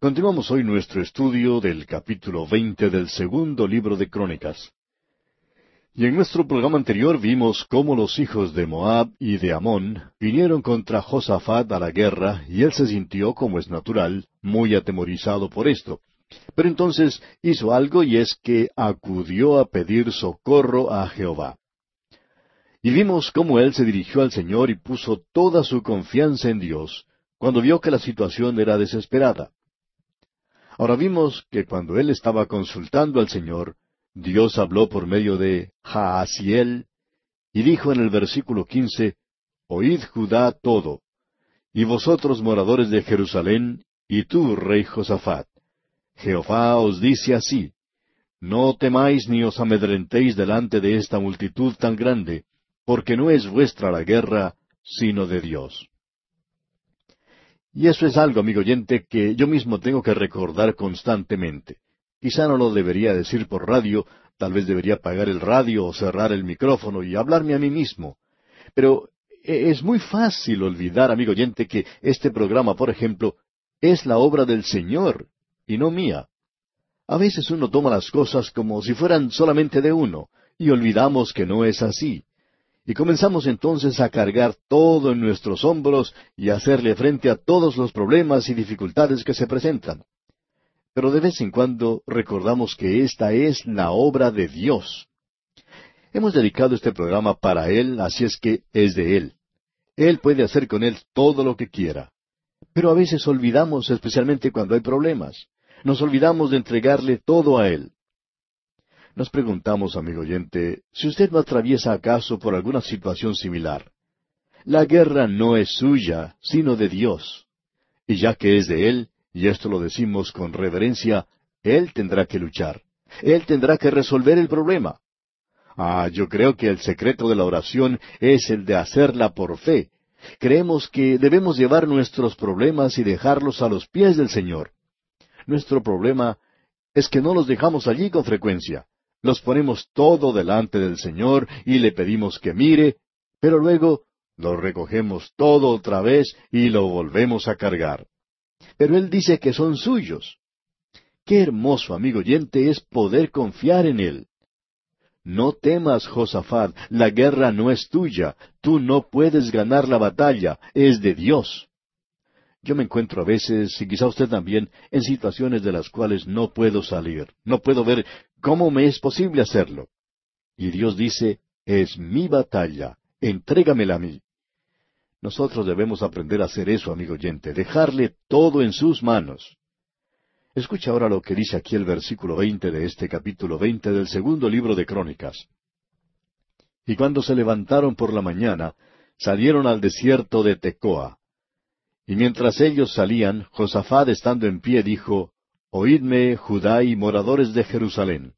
Continuamos hoy nuestro estudio del capítulo veinte del segundo libro de Crónicas. Y en nuestro programa anterior vimos cómo los hijos de Moab y de Amón vinieron contra Josafat a la guerra y él se sintió, como es natural, muy atemorizado por esto. Pero entonces hizo algo y es que acudió a pedir socorro a Jehová. Y vimos cómo él se dirigió al Señor y puso toda su confianza en Dios cuando vio que la situación era desesperada. Ahora vimos que cuando él estaba consultando al Señor, Dios habló por medio de Jaasiel y dijo en el versículo quince, Oíd Judá todo, y vosotros moradores de Jerusalén, y tú, rey Josafat. Jehová os dice así, No temáis ni os amedrentéis delante de esta multitud tan grande, porque no es vuestra la guerra, sino de Dios. Y eso es algo, amigo oyente, que yo mismo tengo que recordar constantemente. Quizá no lo debería decir por radio, tal vez debería apagar el radio o cerrar el micrófono y hablarme a mí mismo. Pero e, es muy fácil olvidar, amigo oyente, que este programa, por ejemplo, es la obra del Señor y no mía. A veces uno toma las cosas como si fueran solamente de uno, y olvidamos que no es así. Y comenzamos entonces a cargar todo en nuestros hombros y a hacerle frente a todos los problemas y dificultades que se presentan. Pero de vez en cuando recordamos que esta es la obra de Dios. Hemos dedicado este programa para Él, así es que es de Él. Él puede hacer con Él todo lo que quiera. Pero a veces olvidamos, especialmente cuando hay problemas. Nos olvidamos de entregarle todo a Él. Nos preguntamos, amigo oyente, si usted no atraviesa acaso por alguna situación similar. La guerra no es suya, sino de Dios. Y ya que es de Él, y esto lo decimos con reverencia, Él tendrá que luchar. Él tendrá que resolver el problema. Ah, yo creo que el secreto de la oración es el de hacerla por fe. Creemos que debemos llevar nuestros problemas y dejarlos a los pies del Señor. Nuestro problema es que no los dejamos allí con frecuencia. Los ponemos todo delante del Señor y le pedimos que mire, pero luego lo recogemos todo otra vez y lo volvemos a cargar. Pero Él dice que son suyos. Qué hermoso, amigo oyente, es poder confiar en Él. No temas, Josafat, la guerra no es tuya, tú no puedes ganar la batalla, es de Dios. Yo me encuentro a veces, y quizá usted también, en situaciones de las cuales no puedo salir, no puedo ver cómo me es posible hacerlo. Y Dios dice, es mi batalla, entrégamela a mí. Nosotros debemos aprender a hacer eso, amigo oyente, dejarle todo en sus manos. Escucha ahora lo que dice aquí el versículo veinte de este capítulo veinte del segundo libro de Crónicas. Y cuando se levantaron por la mañana, salieron al desierto de Tecoa. Y mientras ellos salían, Josafat estando en pie dijo, Oídme, Judá y moradores de Jerusalén.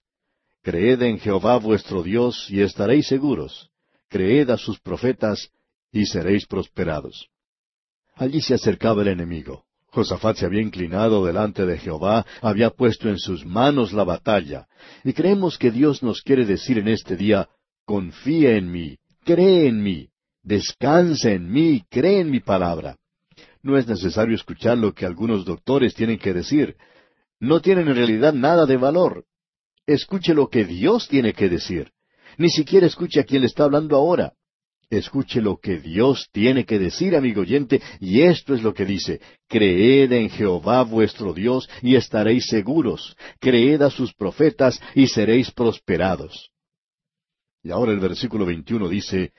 Creed en Jehová vuestro Dios y estaréis seguros. Creed a sus profetas y seréis prosperados. Allí se acercaba el enemigo. Josafat se había inclinado delante de Jehová, había puesto en sus manos la batalla. Y creemos que Dios nos quiere decir en este día, confía en mí, cree en mí, descansa en mí, cree en mi palabra. No es necesario escuchar lo que algunos doctores tienen que decir. No tienen en realidad nada de valor. Escuche lo que Dios tiene que decir. Ni siquiera escuche a quien le está hablando ahora. Escuche lo que Dios tiene que decir, amigo oyente, y esto es lo que dice, Creed en Jehová vuestro Dios y estaréis seguros, creed a sus profetas y seréis prosperados. Y ahora el versículo 21 dice,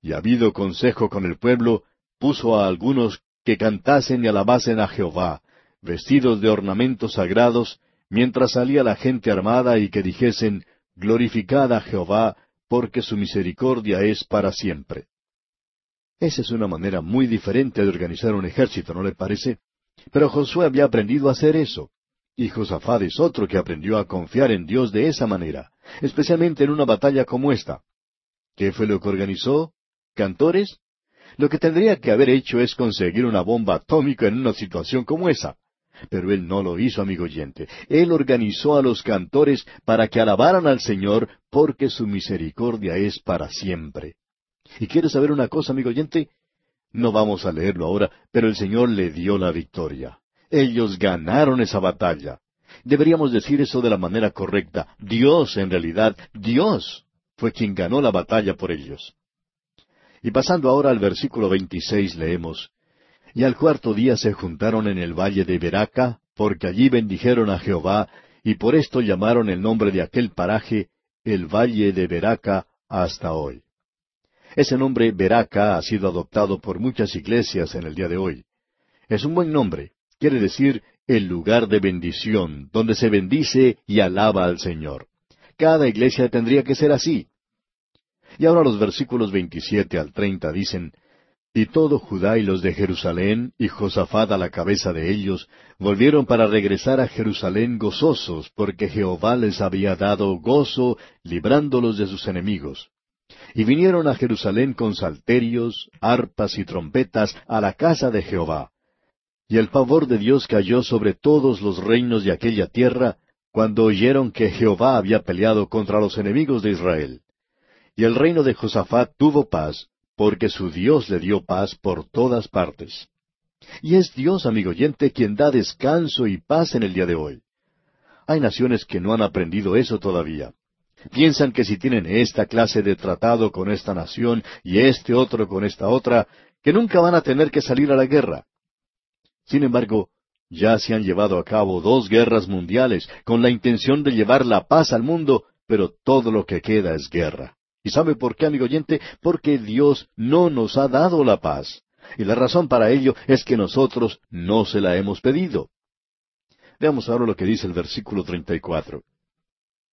Y habido consejo con el pueblo, puso a algunos que cantasen y alabasen a Jehová, vestidos de ornamentos sagrados, mientras salía la gente armada y que dijesen, Glorificad a Jehová, porque su misericordia es para siempre. Esa es una manera muy diferente de organizar un ejército, ¿no le parece? Pero Josué había aprendido a hacer eso. Y Josafat es otro que aprendió a confiar en Dios de esa manera, especialmente en una batalla como esta. ¿Qué fue lo que organizó? ¿Cantores? Lo que tendría que haber hecho es conseguir una bomba atómica en una situación como esa. Pero él no lo hizo, amigo oyente. Él organizó a los cantores para que alabaran al Señor porque su misericordia es para siempre. ¿Y quieres saber una cosa, amigo oyente? No vamos a leerlo ahora, pero el Señor le dio la victoria. Ellos ganaron esa batalla. Deberíamos decir eso de la manera correcta. Dios, en realidad, Dios fue quien ganó la batalla por ellos. Y pasando ahora al versículo 26 leemos, Y al cuarto día se juntaron en el valle de Beraca, porque allí bendijeron a Jehová, y por esto llamaron el nombre de aquel paraje el valle de Beraca hasta hoy. Ese nombre Beraca ha sido adoptado por muchas iglesias en el día de hoy. Es un buen nombre, quiere decir el lugar de bendición, donde se bendice y alaba al Señor. Cada iglesia tendría que ser así. Y ahora los versículos 27 al 30 dicen, Y todo Judá y los de Jerusalén, y Josafat a la cabeza de ellos, volvieron para regresar a Jerusalén gozosos, porque Jehová les había dado gozo, librándolos de sus enemigos. Y vinieron a Jerusalén con salterios, arpas y trompetas a la casa de Jehová. Y el favor de Dios cayó sobre todos los reinos de aquella tierra, cuando oyeron que Jehová había peleado contra los enemigos de Israel. Y el reino de Josafat tuvo paz, porque su Dios le dio paz por todas partes. Y es Dios, amigo oyente, quien da descanso y paz en el día de hoy. Hay naciones que no han aprendido eso todavía. Piensan que si tienen esta clase de tratado con esta nación y este otro con esta otra, que nunca van a tener que salir a la guerra. Sin embargo, ya se han llevado a cabo dos guerras mundiales con la intención de llevar la paz al mundo, pero todo lo que queda es guerra. ¿Y sabe por qué, amigo oyente? Porque Dios no nos ha dado la paz. Y la razón para ello es que nosotros no se la hemos pedido. Veamos ahora lo que dice el versículo 34.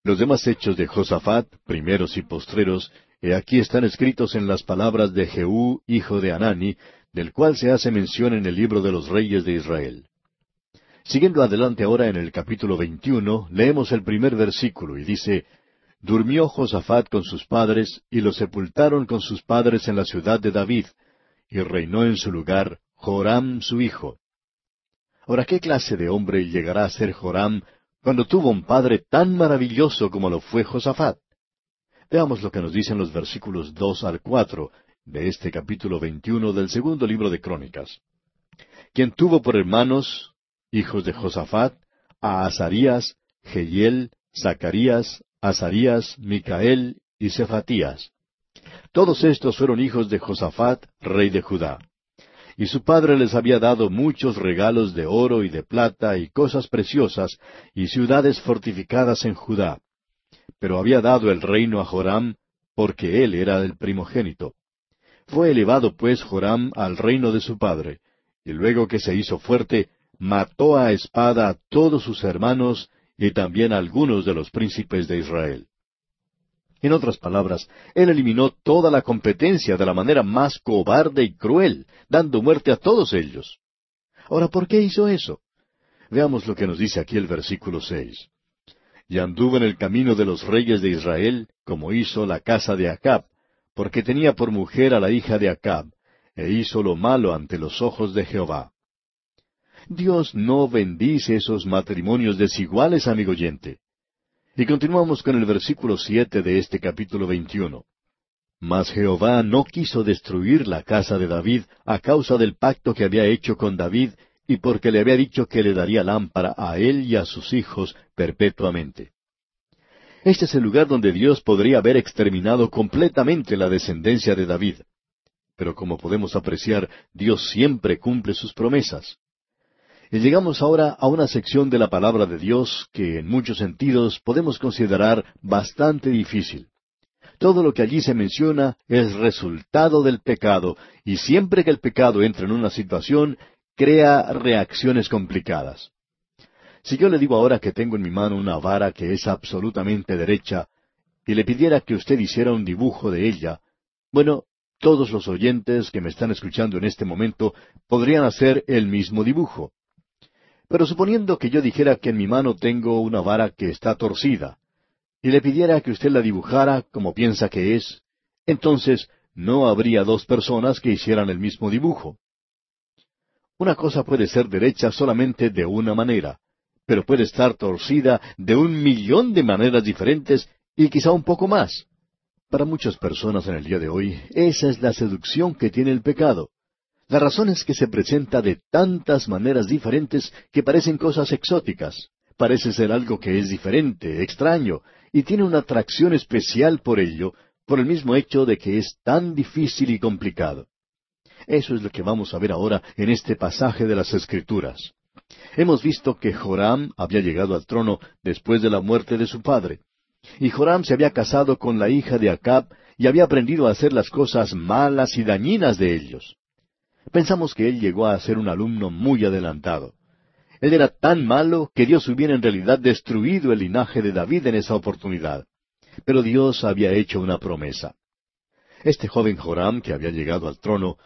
Los demás hechos de Josafat, primeros y postreros, he aquí están escritos en las palabras de Jehú, hijo de Anani, del cual se hace mención en el libro de los reyes de Israel. Siguiendo adelante ahora en el capítulo 21, leemos el primer versículo y dice, Durmió Josafat con sus padres, y lo sepultaron con sus padres en la ciudad de David, y reinó en su lugar Joram su hijo. Ahora, ¿qué clase de hombre llegará a ser Joram cuando tuvo un padre tan maravilloso como lo fue Josafat? Veamos lo que nos dicen los versículos dos al cuatro de este capítulo veintiuno del segundo libro de Crónicas. Quien tuvo por hermanos, hijos de Josafat, a Azarías, Jehiel, Zacarías, Azarías, Micael y Cefatías. Todos estos fueron hijos de Josafat, rey de Judá. Y su padre les había dado muchos regalos de oro y de plata y cosas preciosas y ciudades fortificadas en Judá. Pero había dado el reino a Joram porque él era el primogénito. Fue elevado pues Joram al reino de su padre, y luego que se hizo fuerte, mató a espada a todos sus hermanos y también a algunos de los príncipes de Israel. En otras palabras, él eliminó toda la competencia de la manera más cobarde y cruel, dando muerte a todos ellos. Ahora, ¿por qué hizo eso? Veamos lo que nos dice aquí el versículo seis. Y anduvo en el camino de los reyes de Israel, como hizo la casa de Acab, porque tenía por mujer a la hija de Acab, e hizo lo malo ante los ojos de Jehová. Dios no bendice esos matrimonios desiguales, amigo oyente. Y continuamos con el versículo siete de este capítulo veintiuno. Mas Jehová no quiso destruir la casa de David a causa del pacto que había hecho con David y porque le había dicho que le daría lámpara a él y a sus hijos perpetuamente. Este es el lugar donde Dios podría haber exterminado completamente la descendencia de David. Pero como podemos apreciar, Dios siempre cumple sus promesas. Y llegamos ahora a una sección de la palabra de Dios que en muchos sentidos podemos considerar bastante difícil. Todo lo que allí se menciona es resultado del pecado, y siempre que el pecado entra en una situación, crea reacciones complicadas. Si yo le digo ahora que tengo en mi mano una vara que es absolutamente derecha, y le pidiera que usted hiciera un dibujo de ella, bueno, todos los oyentes que me están escuchando en este momento podrían hacer el mismo dibujo. Pero suponiendo que yo dijera que en mi mano tengo una vara que está torcida, y le pidiera que usted la dibujara como piensa que es, entonces no habría dos personas que hicieran el mismo dibujo. Una cosa puede ser derecha solamente de una manera, pero puede estar torcida de un millón de maneras diferentes y quizá un poco más. Para muchas personas en el día de hoy, esa es la seducción que tiene el pecado. La razón es que se presenta de tantas maneras diferentes que parecen cosas exóticas. Parece ser algo que es diferente, extraño, y tiene una atracción especial por ello, por el mismo hecho de que es tan difícil y complicado. Eso es lo que vamos a ver ahora en este pasaje de las Escrituras. Hemos visto que Joram había llegado al trono después de la muerte de su padre. Y Joram se había casado con la hija de Acab y había aprendido a hacer las cosas malas y dañinas de ellos. Pensamos que él llegó a ser un alumno muy adelantado. Él era tan malo que Dios hubiera en realidad destruido el linaje de David en esa oportunidad. Pero Dios había hecho una promesa. Este joven Joram, que había llegado al trono,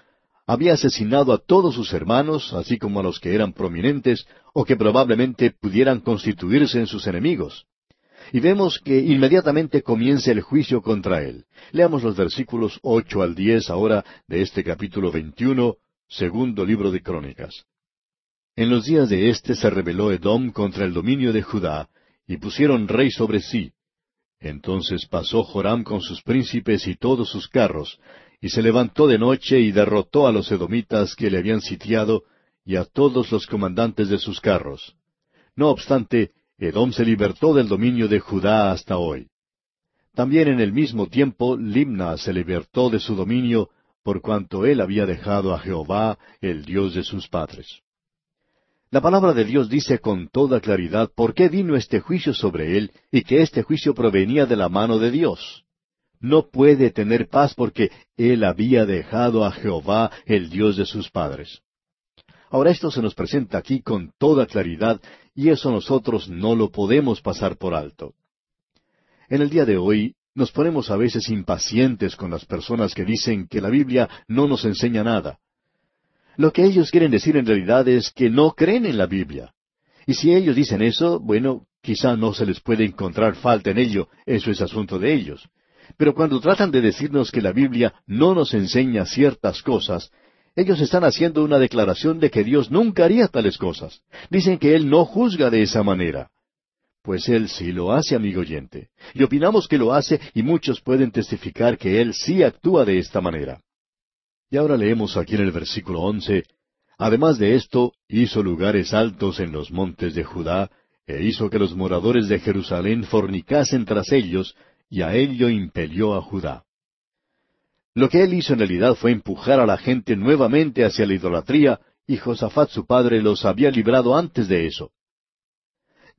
había asesinado a todos sus hermanos, así como a los que eran prominentes o que probablemente pudieran constituirse en sus enemigos. Y vemos que inmediatamente comienza el juicio contra él. Leamos los versículos ocho al diez ahora de este capítulo veintiuno, segundo libro de Crónicas. En los días de éste se rebeló Edom contra el dominio de Judá, y pusieron rey sobre sí. Entonces pasó Joram con sus príncipes y todos sus carros, y se levantó de noche y derrotó a los edomitas que le habían sitiado, y a todos los comandantes de sus carros. No obstante, Edom se libertó del dominio de Judá hasta hoy. También en el mismo tiempo Limna se libertó de su dominio, por cuanto él había dejado a Jehová, el Dios de sus padres. La palabra de Dios dice con toda claridad por qué vino este juicio sobre él y que este juicio provenía de la mano de Dios. No puede tener paz porque él había dejado a Jehová, el Dios de sus padres. Ahora esto se nos presenta aquí con toda claridad y eso nosotros no lo podemos pasar por alto. En el día de hoy nos ponemos a veces impacientes con las personas que dicen que la Biblia no nos enseña nada. Lo que ellos quieren decir en realidad es que no creen en la Biblia. Y si ellos dicen eso, bueno, quizá no se les puede encontrar falta en ello, eso es asunto de ellos. Pero cuando tratan de decirnos que la Biblia no nos enseña ciertas cosas, ellos están haciendo una declaración de que Dios nunca haría tales cosas. Dicen que Él no juzga de esa manera. Pues Él sí lo hace, amigo oyente. Y opinamos que lo hace y muchos pueden testificar que Él sí actúa de esta manera. Y ahora leemos aquí en el versículo once, Además de esto, hizo lugares altos en los montes de Judá, e hizo que los moradores de Jerusalén fornicasen tras ellos, y a ello impelió a Judá. Lo que él hizo en realidad fue empujar a la gente nuevamente hacia la idolatría, y Josafat su padre los había librado antes de eso.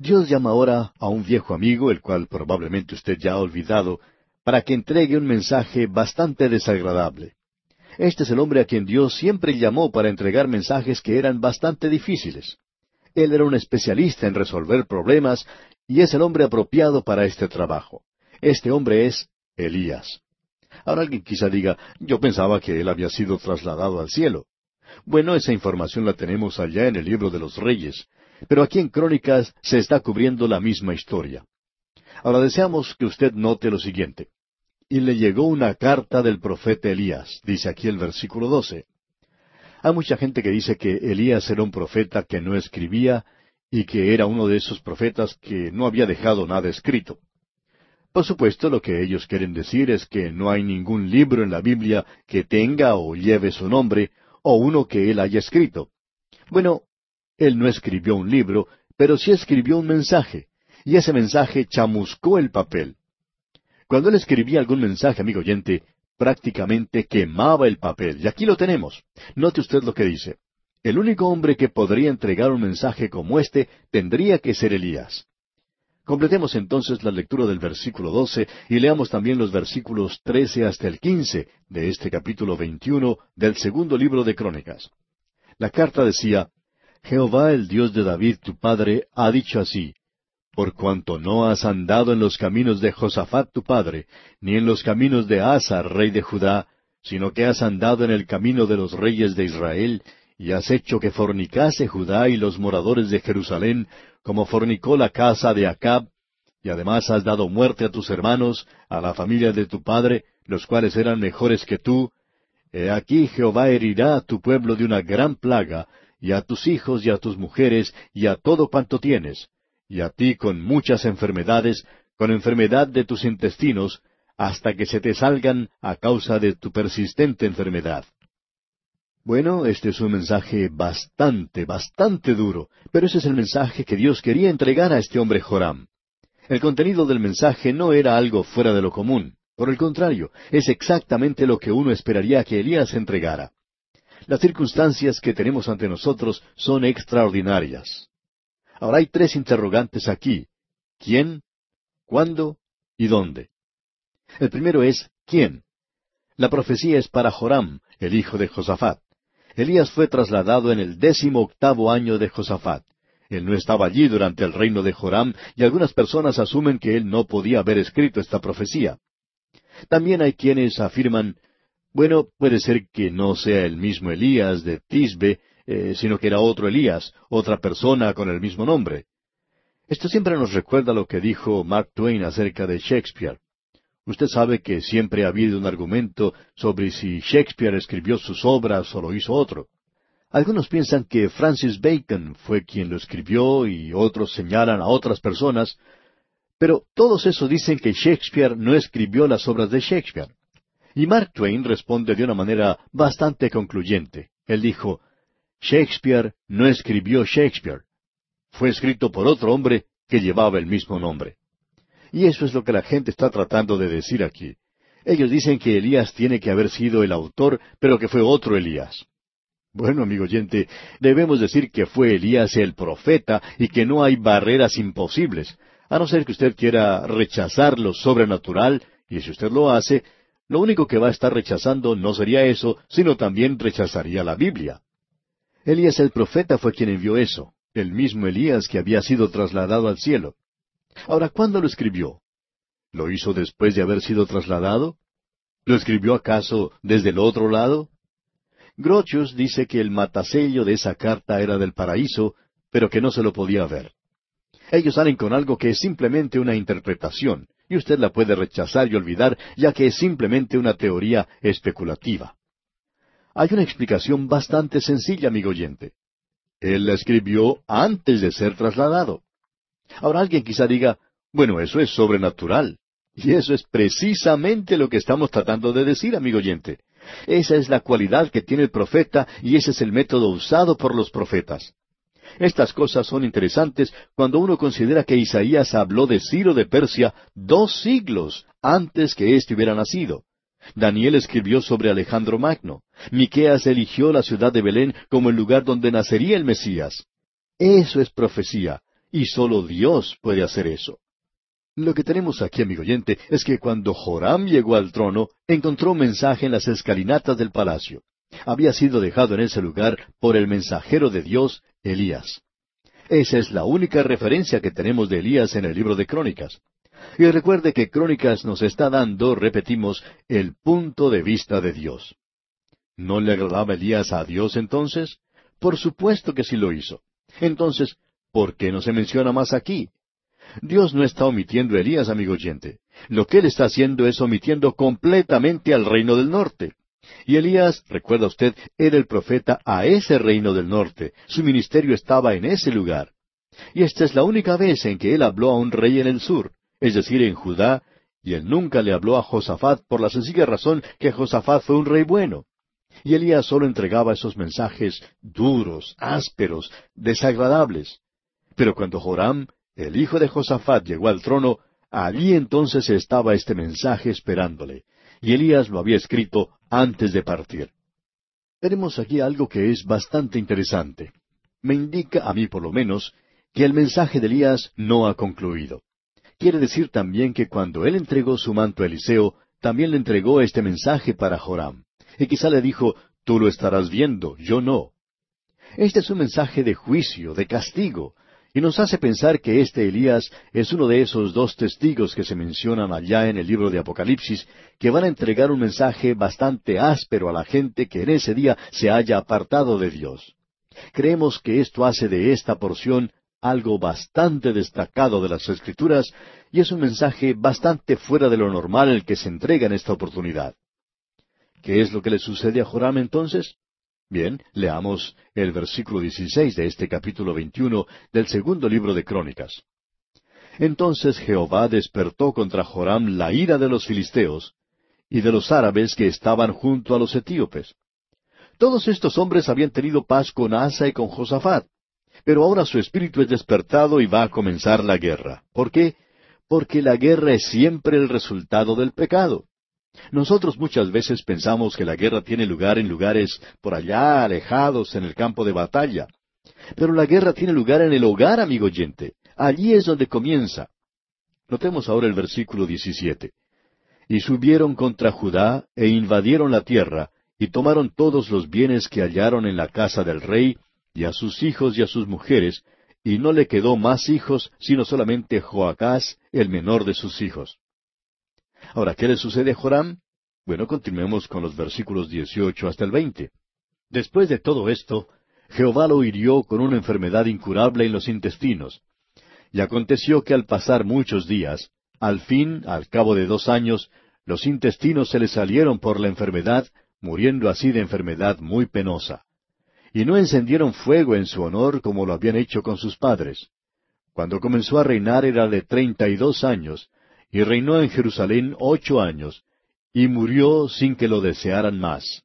Dios llama ahora a un viejo amigo, el cual probablemente usted ya ha olvidado, para que entregue un mensaje bastante desagradable. Este es el hombre a quien Dios siempre llamó para entregar mensajes que eran bastante difíciles. Él era un especialista en resolver problemas y es el hombre apropiado para este trabajo. Este hombre es Elías. Ahora alguien quizá diga, yo pensaba que él había sido trasladado al cielo. Bueno, esa información la tenemos allá en el libro de los reyes, pero aquí en Crónicas se está cubriendo la misma historia. Ahora deseamos que usted note lo siguiente. Y le llegó una carta del profeta Elías, dice aquí el versículo 12. Hay mucha gente que dice que Elías era un profeta que no escribía y que era uno de esos profetas que no había dejado nada escrito. Por supuesto, lo que ellos quieren decir es que no hay ningún libro en la Biblia que tenga o lleve su nombre, o uno que él haya escrito. Bueno, él no escribió un libro, pero sí escribió un mensaje, y ese mensaje chamuscó el papel. Cuando él escribía algún mensaje, amigo oyente, prácticamente quemaba el papel, y aquí lo tenemos. Note usted lo que dice. El único hombre que podría entregar un mensaje como este tendría que ser Elías. Completemos entonces la lectura del versículo 12 y leamos también los versículos 13 hasta el 15 de este capítulo 21 del segundo libro de Crónicas. La carta decía, Jehová el Dios de David tu padre ha dicho así, por cuanto no has andado en los caminos de Josafat tu padre, ni en los caminos de Asa, rey de Judá, sino que has andado en el camino de los reyes de Israel, y has hecho que fornicase Judá y los moradores de Jerusalén, como fornicó la casa de Acab, y además has dado muerte a tus hermanos, a la familia de tu padre, los cuales eran mejores que tú, he aquí Jehová herirá a tu pueblo de una gran plaga, y a tus hijos y a tus mujeres, y a todo cuanto tienes, y a ti con muchas enfermedades, con enfermedad de tus intestinos, hasta que se te salgan a causa de tu persistente enfermedad. Bueno, este es un mensaje bastante, bastante duro, pero ese es el mensaje que Dios quería entregar a este hombre Joram. El contenido del mensaje no era algo fuera de lo común. Por el contrario, es exactamente lo que uno esperaría que Elías entregara. Las circunstancias que tenemos ante nosotros son extraordinarias. Ahora hay tres interrogantes aquí. ¿Quién? ¿Cuándo? ¿Y dónde? El primero es ¿quién? La profecía es para Joram, el hijo de Josafat. Elías fue trasladado en el décimo octavo año de Josafat. Él no estaba allí durante el reino de Joram y algunas personas asumen que él no podía haber escrito esta profecía. También hay quienes afirman, bueno, puede ser que no sea el mismo Elías de Tisbe, eh, sino que era otro Elías, otra persona con el mismo nombre. Esto siempre nos recuerda lo que dijo Mark Twain acerca de Shakespeare. Usted sabe que siempre ha habido un argumento sobre si Shakespeare escribió sus obras o lo hizo otro. Algunos piensan que Francis Bacon fue quien lo escribió y otros señalan a otras personas, pero todos esos dicen que Shakespeare no escribió las obras de Shakespeare. Y Mark Twain responde de una manera bastante concluyente. Él dijo, Shakespeare no escribió Shakespeare. Fue escrito por otro hombre que llevaba el mismo nombre. Y eso es lo que la gente está tratando de decir aquí. Ellos dicen que Elías tiene que haber sido el autor, pero que fue otro Elías. Bueno, amigo oyente, debemos decir que fue Elías el profeta y que no hay barreras imposibles, a no ser que usted quiera rechazar lo sobrenatural, y si usted lo hace, lo único que va a estar rechazando no sería eso, sino también rechazaría la Biblia. Elías el profeta fue quien envió eso, el mismo Elías que había sido trasladado al cielo. Ahora, ¿cuándo lo escribió? ¿Lo hizo después de haber sido trasladado? ¿Lo escribió acaso desde el otro lado? Grotius dice que el matasello de esa carta era del paraíso, pero que no se lo podía ver. Ellos salen con algo que es simplemente una interpretación, y usted la puede rechazar y olvidar, ya que es simplemente una teoría especulativa. Hay una explicación bastante sencilla, amigo oyente. Él la escribió antes de ser trasladado. Ahora alguien quizá diga, bueno, eso es sobrenatural. Y eso es precisamente lo que estamos tratando de decir, amigo oyente. Esa es la cualidad que tiene el profeta y ese es el método usado por los profetas. Estas cosas son interesantes cuando uno considera que Isaías habló de Ciro de Persia dos siglos antes que éste hubiera nacido. Daniel escribió sobre Alejandro Magno. Miqueas eligió la ciudad de Belén como el lugar donde nacería el Mesías. Eso es profecía, y sólo Dios puede hacer eso. Lo que tenemos aquí, amigo oyente, es que cuando Joram llegó al trono, encontró un mensaje en las escalinatas del palacio. Había sido dejado en ese lugar por el mensajero de Dios, Elías. Esa es la única referencia que tenemos de Elías en el libro de Crónicas. Y recuerde que Crónicas nos está dando, repetimos, el punto de vista de Dios. ¿No le agradaba Elías a Dios entonces? Por supuesto que sí lo hizo. Entonces, ¿por qué no se menciona más aquí? Dios no está omitiendo a Elías, amigo oyente. Lo que él está haciendo es omitiendo completamente al reino del norte. Y Elías, recuerda usted, era el profeta a ese reino del norte. Su ministerio estaba en ese lugar. Y esta es la única vez en que él habló a un rey en el sur, es decir, en Judá, y él nunca le habló a Josafat por la sencilla razón que Josafat fue un rey bueno. Y Elías solo entregaba esos mensajes duros, ásperos, desagradables. Pero cuando Joram, el hijo de Josafat llegó al trono, allí entonces estaba este mensaje esperándole, y Elías lo había escrito antes de partir. Tenemos aquí algo que es bastante interesante. Me indica, a mí por lo menos, que el mensaje de Elías no ha concluido. Quiere decir también que cuando él entregó su manto a Eliseo, también le entregó este mensaje para Joram. Y quizá le dijo, tú lo estarás viendo, yo no. Este es un mensaje de juicio, de castigo, y nos hace pensar que este Elías es uno de esos dos testigos que se mencionan allá en el libro de Apocalipsis, que van a entregar un mensaje bastante áspero a la gente que en ese día se haya apartado de Dios. Creemos que esto hace de esta porción algo bastante destacado de las Escrituras y es un mensaje bastante fuera de lo normal el que se entrega en esta oportunidad. ¿Qué es lo que le sucede a Joram entonces? Bien, leamos el versículo 16 de este capítulo 21 del segundo libro de Crónicas. Entonces Jehová despertó contra Joram la ira de los filisteos y de los árabes que estaban junto a los etíopes. Todos estos hombres habían tenido paz con Asa y con Josafat. Pero ahora su espíritu es despertado y va a comenzar la guerra. ¿Por qué? Porque la guerra es siempre el resultado del pecado. Nosotros muchas veces pensamos que la guerra tiene lugar en lugares por allá, alejados, en el campo de batalla. Pero la guerra tiene lugar en el hogar, amigo oyente. Allí es donde comienza. Notemos ahora el versículo 17. Y subieron contra Judá e invadieron la tierra, y tomaron todos los bienes que hallaron en la casa del rey, y a sus hijos y a sus mujeres, y no le quedó más hijos, sino solamente Joacás, el menor de sus hijos. Ahora, ¿qué le sucede a Joram? Bueno, continuemos con los versículos 18 hasta el 20. Después de todo esto, Jehová lo hirió con una enfermedad incurable en los intestinos. Y aconteció que al pasar muchos días, al fin, al cabo de dos años, los intestinos se le salieron por la enfermedad, muriendo así de enfermedad muy penosa y no encendieron fuego en su honor como lo habían hecho con sus padres. Cuando comenzó a reinar era de treinta y dos años, y reinó en Jerusalén ocho años, y murió sin que lo desearan más.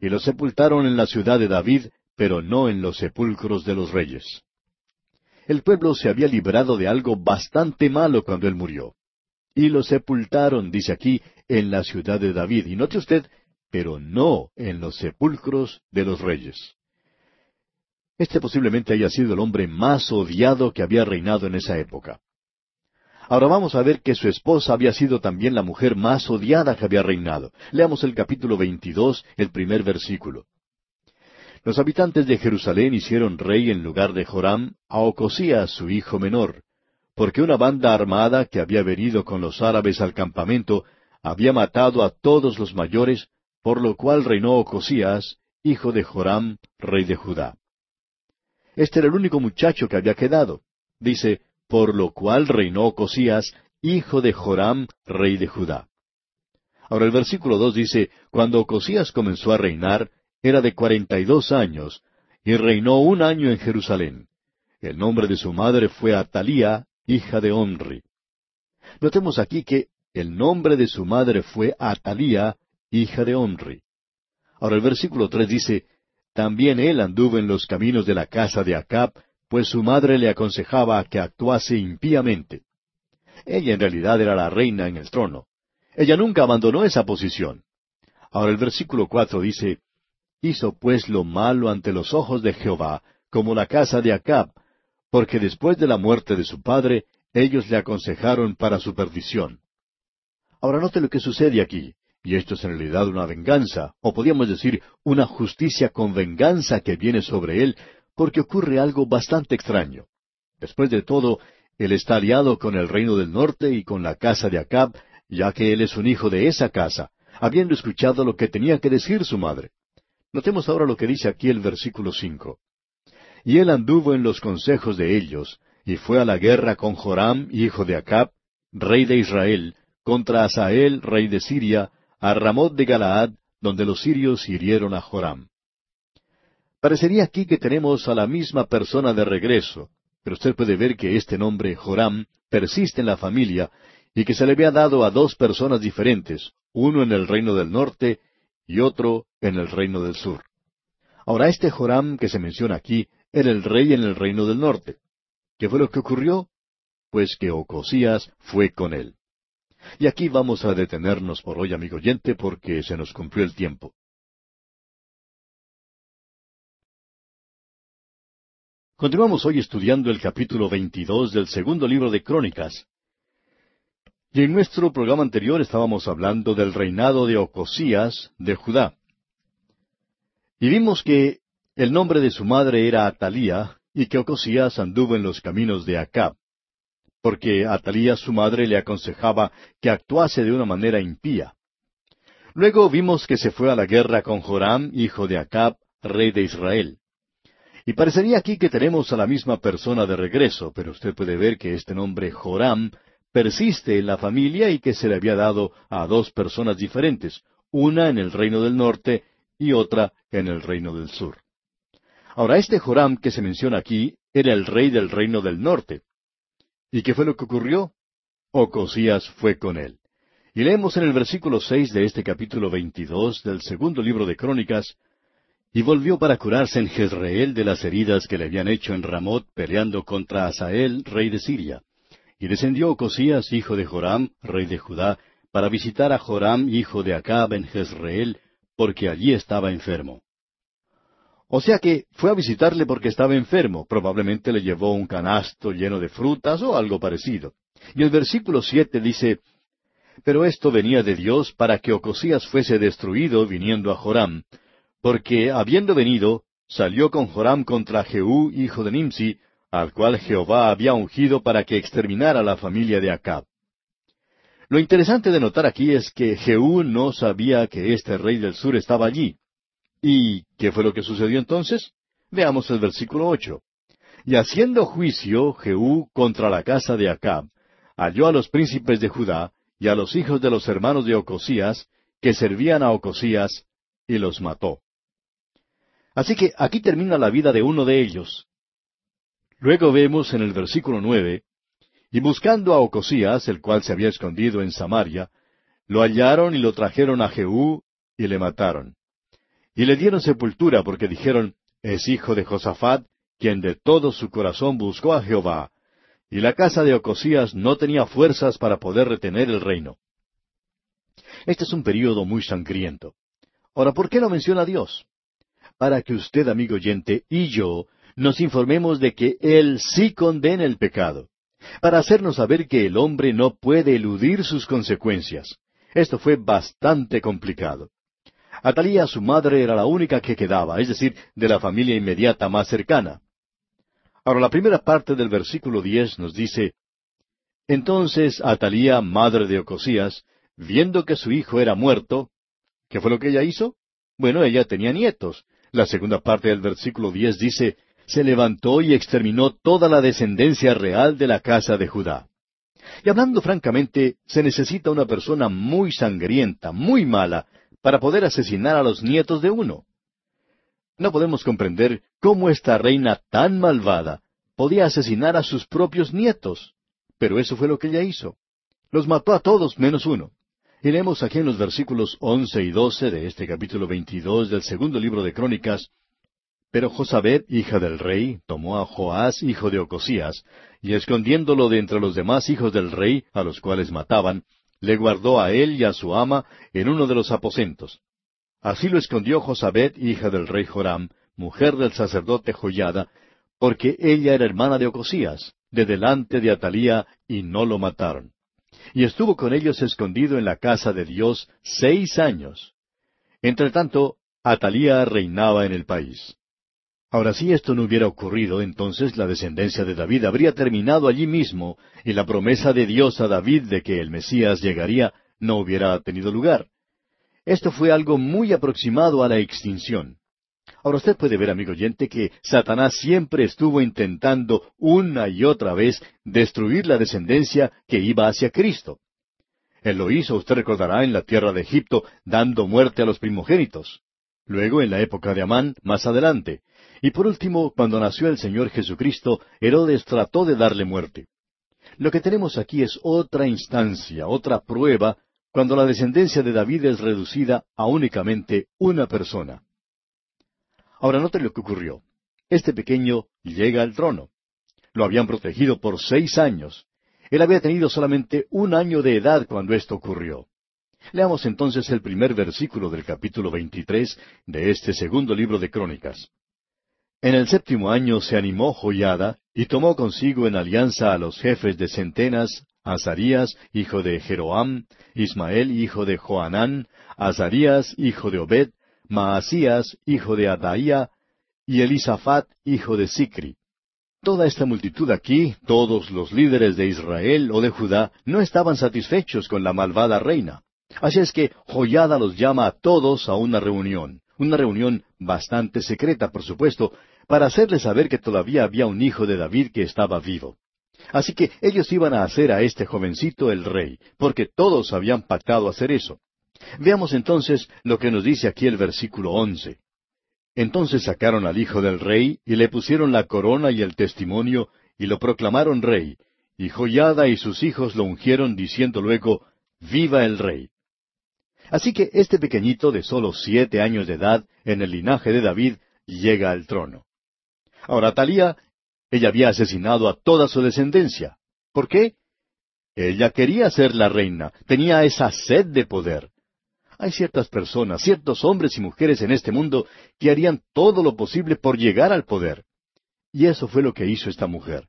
Y lo sepultaron en la ciudad de David, pero no en los sepulcros de los reyes. El pueblo se había librado de algo bastante malo cuando él murió. Y lo sepultaron, dice aquí, en la ciudad de David. Y note usted, pero no en los sepulcros de los reyes. Este posiblemente haya sido el hombre más odiado que había reinado en esa época. Ahora vamos a ver que su esposa había sido también la mujer más odiada que había reinado. Leamos el capítulo 22, el primer versículo. Los habitantes de Jerusalén hicieron rey en lugar de Joram a Ocosías, su hijo menor, porque una banda armada que había venido con los árabes al campamento había matado a todos los mayores, por lo cual reinó Ocosías, hijo de Joram, rey de Judá. Este era el único muchacho que había quedado. Dice, por lo cual reinó Cosías, hijo de Joram, rey de Judá. Ahora el versículo dos dice, cuando Cosías comenzó a reinar, era de cuarenta y dos años, y reinó un año en Jerusalén. El nombre de su madre fue Atalía, hija de Onri. Notemos aquí que el nombre de su madre fue Atalía, hija de Onri. Ahora el versículo tres dice, también él anduvo en los caminos de la casa de Acab, pues su madre le aconsejaba que actuase impíamente. Ella en realidad era la reina en el trono. Ella nunca abandonó esa posición. Ahora el versículo cuatro dice, Hizo pues lo malo ante los ojos de Jehová, como la casa de Acab, porque después de la muerte de su padre, ellos le aconsejaron para su perdición. Ahora note lo que sucede aquí. Y esto es en realidad una venganza, o podríamos decir una justicia con venganza que viene sobre él, porque ocurre algo bastante extraño. Después de todo, él está aliado con el reino del norte y con la casa de Acab, ya que él es un hijo de esa casa, habiendo escuchado lo que tenía que decir su madre. Notemos ahora lo que dice aquí el versículo cinco. Y él anduvo en los consejos de ellos, y fue a la guerra con Joram, hijo de Acab, rey de Israel, contra Asael, rey de Siria, a Ramot de Galaad, donde los sirios hirieron a Joram. Parecería aquí que tenemos a la misma persona de regreso, pero usted puede ver que este nombre Joram persiste en la familia y que se le había dado a dos personas diferentes, uno en el reino del norte y otro en el reino del sur. Ahora, este Joram que se menciona aquí era el rey en el reino del norte. ¿Qué fue lo que ocurrió? Pues que Ocosías fue con él. Y aquí vamos a detenernos por hoy, amigo oyente, porque se nos cumplió el tiempo. Continuamos hoy estudiando el capítulo 22 del segundo libro de Crónicas. Y en nuestro programa anterior estábamos hablando del reinado de Ocosías de Judá. Y vimos que el nombre de su madre era Atalía y que Ocosías anduvo en los caminos de Acab porque Atalía su madre le aconsejaba que actuase de una manera impía. Luego vimos que se fue a la guerra con Joram, hijo de Acab, rey de Israel. Y parecería aquí que tenemos a la misma persona de regreso, pero usted puede ver que este nombre Joram persiste en la familia y que se le había dado a dos personas diferentes, una en el reino del norte y otra en el reino del sur. Ahora, este Joram que se menciona aquí era el rey del reino del norte. ¿Y qué fue lo que ocurrió? Ocosías fue con él. Y leemos en el versículo seis de este capítulo veintidós del segundo libro de Crónicas, y volvió para curarse en Jezreel de las heridas que le habían hecho en Ramot peleando contra Asael, rey de Siria. Y descendió Ocosías, hijo de Joram, rey de Judá, para visitar a Joram, hijo de Acab, en Jezreel, porque allí estaba enfermo. O sea que fue a visitarle porque estaba enfermo, probablemente le llevó un canasto lleno de frutas o algo parecido. Y el versículo siete dice, Pero esto venía de Dios para que Ocosías fuese destruido viniendo a Joram, porque habiendo venido, salió con Joram contra Jehú, hijo de Nimsi, al cual Jehová había ungido para que exterminara la familia de Acab. Lo interesante de notar aquí es que Jehú no sabía que este rey del sur estaba allí. ¿Y qué fue lo que sucedió entonces? Veamos el versículo ocho. Y haciendo juicio Jehú contra la casa de Acab, halló a los príncipes de Judá y a los hijos de los hermanos de Ocosías, que servían a Ocosías, y los mató. Así que aquí termina la vida de uno de ellos. Luego vemos en el versículo nueve, y buscando a Ocosías, el cual se había escondido en Samaria, lo hallaron y lo trajeron a Jehú y le mataron. Y le dieron sepultura porque dijeron, es hijo de Josafat, quien de todo su corazón buscó a Jehová. Y la casa de Ocosías no tenía fuerzas para poder retener el reino. Este es un período muy sangriento. Ahora, ¿por qué lo menciona Dios? Para que usted, amigo oyente, y yo nos informemos de que Él sí condena el pecado, para hacernos saber que el hombre no puede eludir sus consecuencias. Esto fue bastante complicado. Atalía, su madre, era la única que quedaba, es decir, de la familia inmediata más cercana. Ahora, la primera parte del versículo diez nos dice, Entonces Atalía, madre de Ocosías, viendo que su hijo era muerto, ¿qué fue lo que ella hizo? Bueno, ella tenía nietos, la segunda parte del versículo diez dice, se levantó y exterminó toda la descendencia real de la casa de Judá. Y hablando francamente, se necesita una persona muy sangrienta, muy mala, para poder asesinar a los nietos de uno. No podemos comprender cómo esta reina tan malvada podía asesinar a sus propios nietos, pero eso fue lo que ella hizo. Los mató a todos menos uno. Y leemos aquí en los versículos once y doce de este capítulo veintidós del segundo libro de Crónicas, Pero Josabed, hija del rey, tomó a Joás, hijo de Ocosías, y escondiéndolo de entre los demás hijos del rey, a los cuales mataban, le guardó a él y a su ama en uno de los aposentos. Así lo escondió Josabed, hija del rey Joram, mujer del sacerdote Joyada, porque ella era hermana de Ocosías, de delante de Atalía, y no lo mataron y estuvo con ellos escondido en la casa de Dios seis años. Entretanto, Atalía reinaba en el país. Ahora, si esto no hubiera ocurrido, entonces la descendencia de David habría terminado allí mismo, y la promesa de Dios a David de que el Mesías llegaría no hubiera tenido lugar. Esto fue algo muy aproximado a la extinción. Ahora usted puede ver, amigo oyente, que Satanás siempre estuvo intentando una y otra vez destruir la descendencia que iba hacia Cristo. Él lo hizo, usted recordará, en la tierra de Egipto, dando muerte a los primogénitos. Luego, en la época de Amán, más adelante. Y por último, cuando nació el Señor Jesucristo, Herodes trató de darle muerte. Lo que tenemos aquí es otra instancia, otra prueba, cuando la descendencia de David es reducida a únicamente una persona. Ahora note lo que ocurrió. Este pequeño llega al trono. Lo habían protegido por seis años. Él había tenido solamente un año de edad cuando esto ocurrió. Leamos entonces el primer versículo del capítulo 23 de este segundo libro de Crónicas. En el séptimo año se animó Joyada y tomó consigo en alianza a los jefes de centenas, Azarías, hijo de Jeroam, Ismael, hijo de Joanán, Azarías, hijo de Obed, Maasías, hijo de Adaía, y Elisafat, hijo de Sicri. Toda esta multitud aquí, todos los líderes de Israel o de Judá, no estaban satisfechos con la malvada reina. Así es que Joyada los llama a todos a una reunión, una reunión bastante secreta, por supuesto, para hacerles saber que todavía había un hijo de David que estaba vivo. Así que ellos iban a hacer a este jovencito el rey, porque todos habían pactado hacer eso. Veamos entonces lo que nos dice aquí el versículo once. Entonces sacaron al hijo del rey, y le pusieron la corona y el testimonio, y lo proclamaron rey, y Joyada y sus hijos lo ungieron, diciendo luego, Viva el rey. Así que este pequeñito de solo siete años de edad, en el linaje de David, llega al trono. Ahora Talía, ella había asesinado a toda su descendencia. ¿Por qué? Ella quería ser la reina, tenía esa sed de poder. Hay ciertas personas, ciertos hombres y mujeres en este mundo que harían todo lo posible por llegar al poder. Y eso fue lo que hizo esta mujer.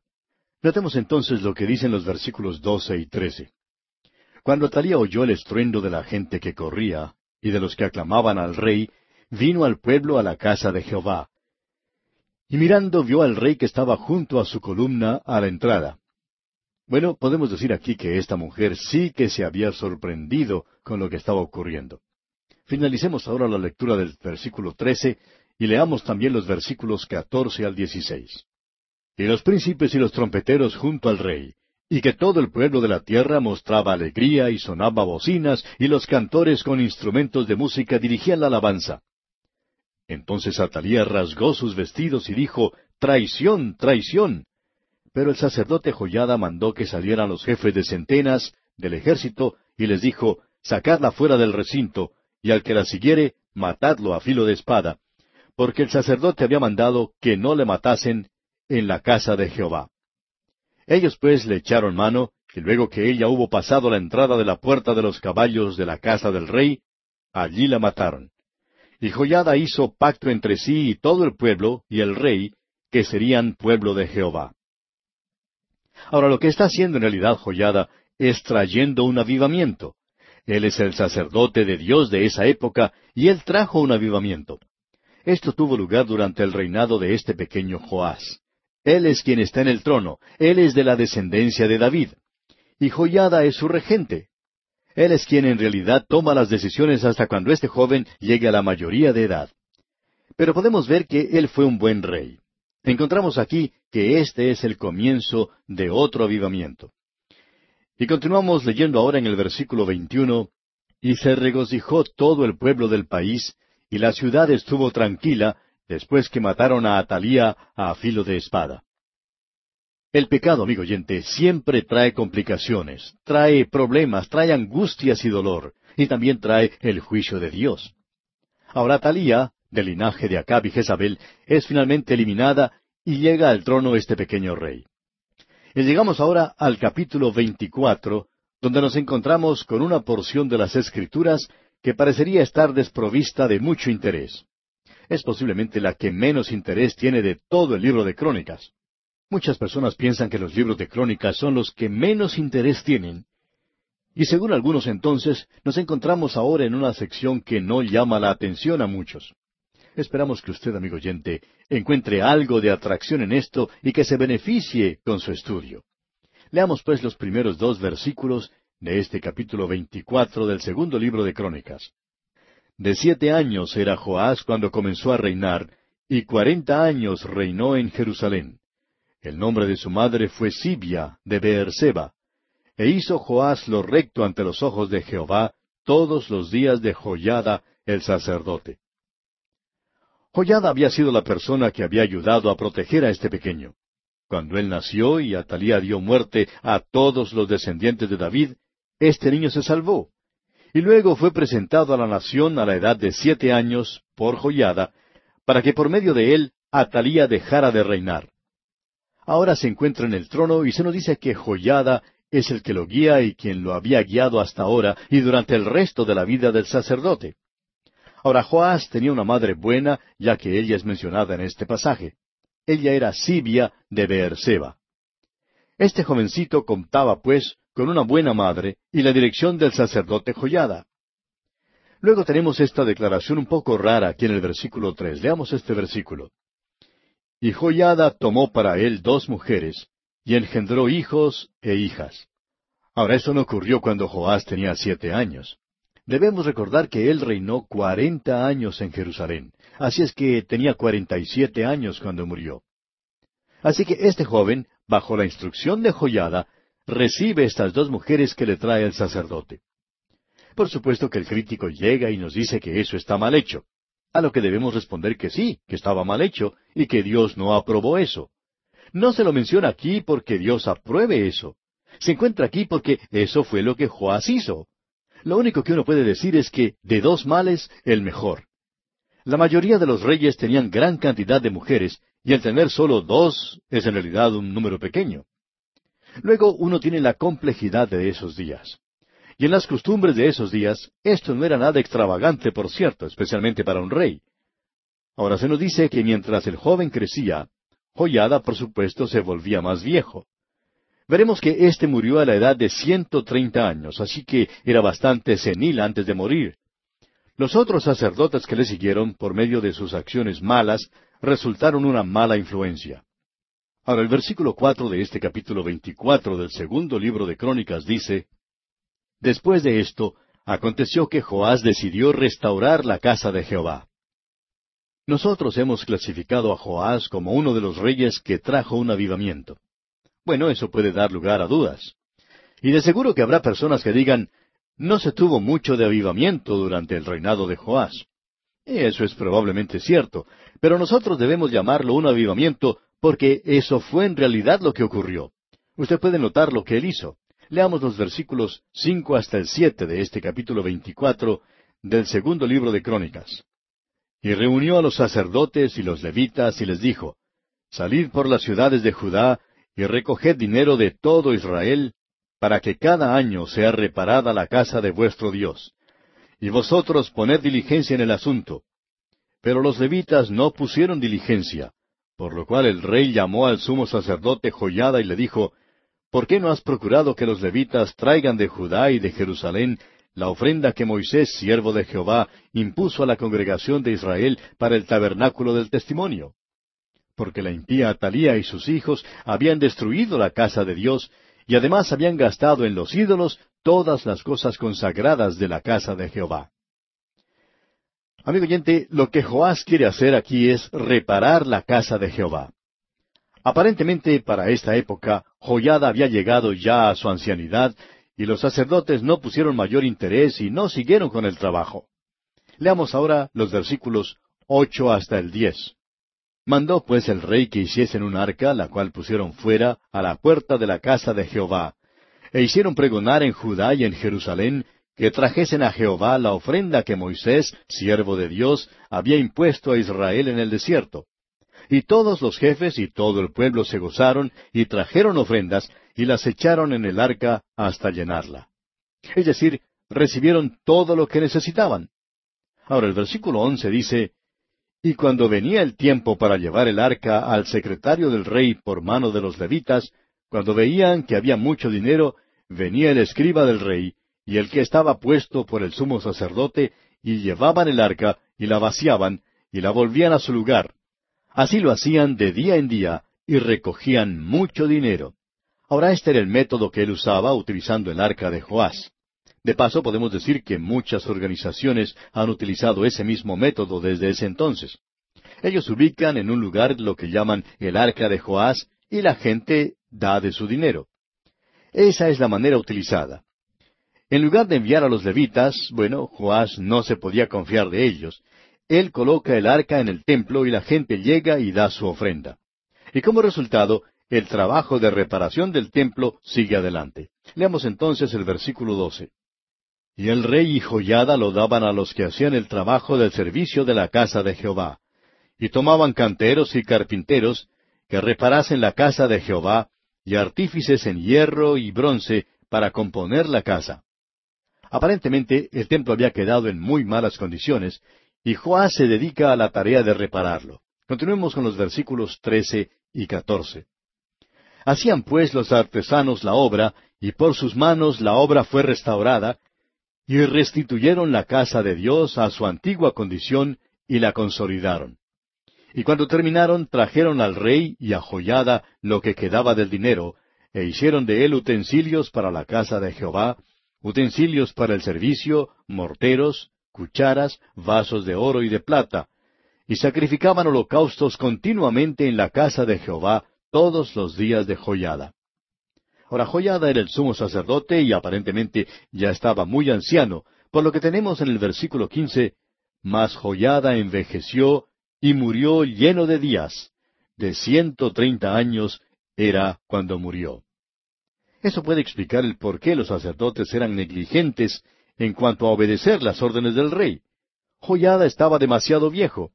Notemos entonces lo que dicen los versículos doce y trece. Cuando Talía oyó el estruendo de la gente que corría y de los que aclamaban al rey, vino al pueblo a la casa de Jehová. Y mirando vio al rey que estaba junto a su columna a la entrada. Bueno, podemos decir aquí que esta mujer sí que se había sorprendido con lo que estaba ocurriendo. Finalicemos ahora la lectura del versículo trece y leamos también los versículos catorce al dieciséis. Y los príncipes y los trompeteros junto al rey, y que todo el pueblo de la tierra mostraba alegría y sonaba bocinas, y los cantores con instrumentos de música dirigían la alabanza. Entonces Atalía rasgó sus vestidos y dijo, Traición, traición. Pero el sacerdote Joyada mandó que salieran los jefes de centenas del ejército y les dijo, Sacadla fuera del recinto, y al que la siguiere, matadlo a filo de espada, porque el sacerdote había mandado que no le matasen en la casa de Jehová. Ellos pues le echaron mano, y luego que ella hubo pasado la entrada de la puerta de los caballos de la casa del rey, allí la mataron. Y Joyada hizo pacto entre sí y todo el pueblo y el rey, que serían pueblo de Jehová. Ahora lo que está haciendo en realidad Joyada es trayendo un avivamiento. Él es el sacerdote de Dios de esa época y él trajo un avivamiento. Esto tuvo lugar durante el reinado de este pequeño Joás. Él es quien está en el trono, Él es de la descendencia de David. Y Joyada es su regente. Él es quien en realidad toma las decisiones hasta cuando este joven llegue a la mayoría de edad. Pero podemos ver que él fue un buen rey. Encontramos aquí que este es el comienzo de otro avivamiento. Y continuamos leyendo ahora en el versículo 21, y se regocijó todo el pueblo del país, y la ciudad estuvo tranquila, después que mataron a Atalía a filo de espada. El pecado, amigo oyente, siempre trae complicaciones, trae problemas, trae angustias y dolor, y también trae el juicio de Dios. Ahora Atalía, del linaje de Acab y Jezabel, es finalmente eliminada y llega al trono este pequeño rey. Y llegamos ahora al capítulo 24, donde nos encontramos con una porción de las Escrituras que parecería estar desprovista de mucho interés es posiblemente la que menos interés tiene de todo el libro de crónicas. Muchas personas piensan que los libros de crónicas son los que menos interés tienen. Y según algunos entonces, nos encontramos ahora en una sección que no llama la atención a muchos. Esperamos que usted, amigo oyente, encuentre algo de atracción en esto y que se beneficie con su estudio. Leamos pues los primeros dos versículos de este capítulo veinticuatro del segundo libro de Crónicas. De siete años era Joás cuando comenzó a reinar, y cuarenta años reinó en Jerusalén. El nombre de su madre fue Sibia de Beerseba. E hizo Joás lo recto ante los ojos de Jehová todos los días de Joyada el sacerdote. Joyada había sido la persona que había ayudado a proteger a este pequeño. Cuando él nació y Atalía dio muerte a todos los descendientes de David, este niño se salvó y luego fue presentado a la nación a la edad de siete años por Joyada, para que por medio de él Atalía dejara de reinar. Ahora se encuentra en el trono y se nos dice que Joyada es el que lo guía y quien lo había guiado hasta ahora y durante el resto de la vida del sacerdote. Ahora Joás tenía una madre buena, ya que ella es mencionada en este pasaje. Ella era Sibia de Beerseba. Este jovencito contaba, pues, con una buena madre y la dirección del sacerdote Joyada. Luego tenemos esta declaración un poco rara aquí en el versículo tres. Leamos este versículo. Y Joyada tomó para él dos mujeres, y engendró hijos e hijas. Ahora eso no ocurrió cuando Joás tenía siete años. Debemos recordar que él reinó cuarenta años en Jerusalén, así es que tenía cuarenta y siete años cuando murió. Así que este joven, bajo la instrucción de Joyada, recibe estas dos mujeres que le trae el sacerdote. Por supuesto que el crítico llega y nos dice que eso está mal hecho, a lo que debemos responder que sí, que estaba mal hecho y que Dios no aprobó eso. No se lo menciona aquí porque Dios apruebe eso. Se encuentra aquí porque eso fue lo que Joás hizo. Lo único que uno puede decir es que de dos males, el mejor. La mayoría de los reyes tenían gran cantidad de mujeres, y el tener solo dos es en realidad un número pequeño. Luego uno tiene la complejidad de esos días. Y en las costumbres de esos días, esto no era nada extravagante, por cierto, especialmente para un rey. Ahora se nos dice que mientras el joven crecía, Joyada, por supuesto, se volvía más viejo. Veremos que éste murió a la edad de ciento treinta años, así que era bastante senil antes de morir. Los otros sacerdotes que le siguieron, por medio de sus acciones malas, resultaron una mala influencia. Ahora el versículo cuatro de este capítulo veinticuatro del segundo libro de Crónicas dice Después de esto, aconteció que Joás decidió restaurar la casa de Jehová. Nosotros hemos clasificado a Joás como uno de los reyes que trajo un avivamiento. Bueno, eso puede dar lugar a dudas. Y de seguro que habrá personas que digan, no se tuvo mucho de avivamiento durante el reinado de Joás. Eso es probablemente cierto, pero nosotros debemos llamarlo un avivamiento porque eso fue en realidad lo que ocurrió. Usted puede notar lo que él hizo. Leamos los versículos cinco hasta el siete de este capítulo veinticuatro del segundo libro de Crónicas. Y reunió a los sacerdotes y los levitas y les dijo, Salid por las ciudades de Judá y recoged dinero de todo Israel, para que cada año sea reparada la casa de vuestro Dios. Y vosotros poned diligencia en el asunto. Pero los levitas no pusieron diligencia, por lo cual el rey llamó al sumo sacerdote Joyada y le dijo, ¿Por qué no has procurado que los levitas traigan de Judá y de Jerusalén la ofrenda que Moisés, siervo de Jehová, impuso a la congregación de Israel para el tabernáculo del testimonio? Porque la impía Atalía y sus hijos habían destruido la casa de Dios, y además habían gastado en los ídolos todas las cosas consagradas de la casa de Jehová. Amigo oyente, lo que Joás quiere hacer aquí es reparar la casa de Jehová. Aparentemente para esta época, Joyada había llegado ya a su ancianidad y los sacerdotes no pusieron mayor interés y no siguieron con el trabajo. Leamos ahora los versículos ocho hasta el diez. Mandó pues el rey que hiciesen un arca, la cual pusieron fuera, a la puerta de la casa de Jehová, e hicieron pregonar en Judá y en Jerusalén que trajesen a Jehová la ofrenda que Moisés, siervo de Dios, había impuesto a Israel en el desierto. Y todos los jefes y todo el pueblo se gozaron y trajeron ofrendas y las echaron en el arca hasta llenarla. Es decir, recibieron todo lo que necesitaban. Ahora el versículo once dice, Y cuando venía el tiempo para llevar el arca al secretario del rey por mano de los levitas, cuando veían que había mucho dinero, venía el escriba del rey, y el que estaba puesto por el sumo sacerdote, y llevaban el arca, y la vaciaban, y la volvían a su lugar, Así lo hacían de día en día y recogían mucho dinero. Ahora este era el método que él usaba utilizando el arca de Joás. De paso podemos decir que muchas organizaciones han utilizado ese mismo método desde ese entonces. Ellos ubican en un lugar lo que llaman el arca de Joás y la gente da de su dinero. Esa es la manera utilizada. En lugar de enviar a los levitas, bueno, Joás no se podía confiar de ellos, él coloca el arca en el templo y la gente llega y da su ofrenda. Y como resultado, el trabajo de reparación del templo sigue adelante. Leamos entonces el versículo 12. Y el rey y joyada lo daban a los que hacían el trabajo del servicio de la casa de Jehová. Y tomaban canteros y carpinteros que reparasen la casa de Jehová, y artífices en hierro y bronce para componer la casa. Aparentemente el templo había quedado en muy malas condiciones, y Joás se dedica a la tarea de repararlo. Continuemos con los versículos trece y catorce. Hacían pues los artesanos la obra, y por sus manos la obra fue restaurada, y restituyeron la casa de Dios a su antigua condición, y la consolidaron. Y cuando terminaron, trajeron al rey y a Joyada lo que quedaba del dinero, e hicieron de él utensilios para la casa de Jehová, utensilios para el servicio, morteros, cucharas, vasos de oro y de plata, y sacrificaban holocaustos continuamente en la casa de Jehová todos los días de Joyada. Ahora Joyada era el sumo sacerdote y aparentemente ya estaba muy anciano, por lo que tenemos en el versículo quince, Mas Joyada envejeció y murió lleno de días. De ciento treinta años era cuando murió. Eso puede explicar el por qué los sacerdotes eran negligentes en cuanto a obedecer las órdenes del rey. Joyada estaba demasiado viejo.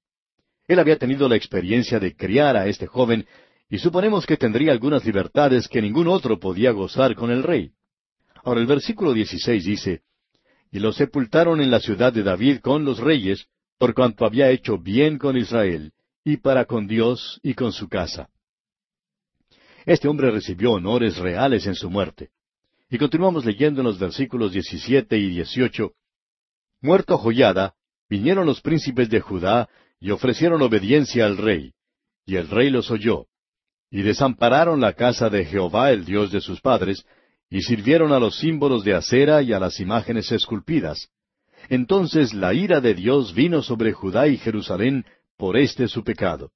Él había tenido la experiencia de criar a este joven y suponemos que tendría algunas libertades que ningún otro podía gozar con el rey. Ahora el versículo 16 dice, Y lo sepultaron en la ciudad de David con los reyes, por cuanto había hecho bien con Israel, y para con Dios y con su casa. Este hombre recibió honores reales en su muerte. Y continuamos leyendo en los versículos 17 y 18. Muerto Joyada, vinieron los príncipes de Judá y ofrecieron obediencia al rey. Y el rey los oyó. Y desampararon la casa de Jehová, el Dios de sus padres, y sirvieron a los símbolos de acera y a las imágenes esculpidas. Entonces la ira de Dios vino sobre Judá y Jerusalén por este su pecado.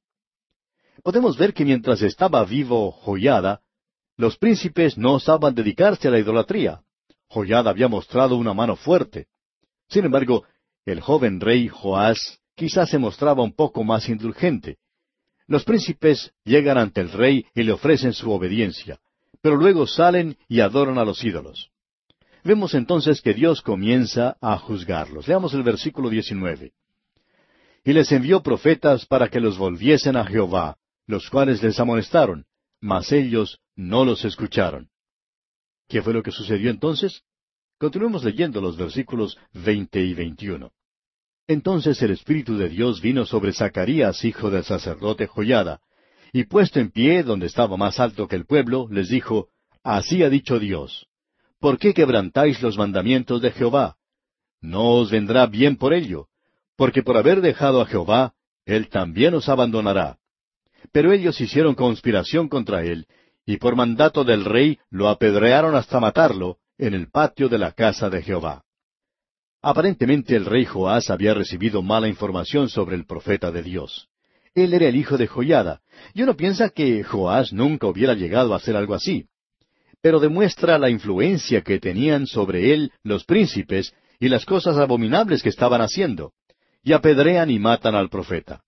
Podemos ver que mientras estaba vivo Joyada, los príncipes no osaban dedicarse a la idolatría. Joyada había mostrado una mano fuerte. Sin embargo, el joven rey Joás quizás se mostraba un poco más indulgente. Los príncipes llegan ante el rey y le ofrecen su obediencia, pero luego salen y adoran a los ídolos. Vemos entonces que Dios comienza a juzgarlos. Leamos el versículo 19. Y les envió profetas para que los volviesen a Jehová, los cuales les amonestaron, mas ellos no los escucharon. ¿Qué fue lo que sucedió entonces? Continuemos leyendo los versículos veinte y veintiuno. Entonces el Espíritu de Dios vino sobre Zacarías, hijo del sacerdote Joyada, y puesto en pie donde estaba más alto que el pueblo, les dijo, Así ha dicho Dios, ¿por qué quebrantáis los mandamientos de Jehová? No os vendrá bien por ello, porque por haber dejado a Jehová, Él también os abandonará. Pero ellos hicieron conspiración contra él, y por mandato del rey lo apedrearon hasta matarlo en el patio de la casa de Jehová. Aparentemente el rey Joás había recibido mala información sobre el profeta de Dios. Él era el hijo de Joyada, y uno piensa que Joás nunca hubiera llegado a hacer algo así. Pero demuestra la influencia que tenían sobre él los príncipes y las cosas abominables que estaban haciendo, y apedrean y matan al profeta.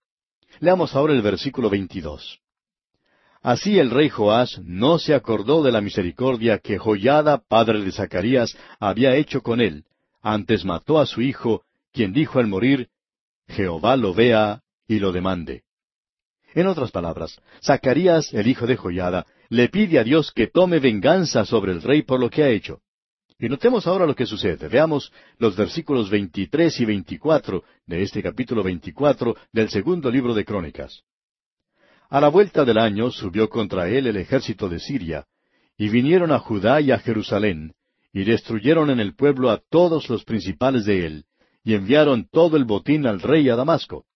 Leamos ahora el versículo 22. Así el rey Joás no se acordó de la misericordia que Joyada, padre de Zacarías, había hecho con él, antes mató a su hijo, quien dijo al morir, Jehová lo vea y lo demande. En otras palabras, Zacarías, el hijo de Joyada, le pide a Dios que tome venganza sobre el rey por lo que ha hecho. Y notemos ahora lo que sucede. Veamos los versículos 23 y 24 de este capítulo 24 del segundo libro de Crónicas. A la vuelta del año subió contra él el ejército de Siria, y vinieron a Judá y a Jerusalén, y destruyeron en el pueblo a todos los principales de él, y enviaron todo el botín al rey a Damasco.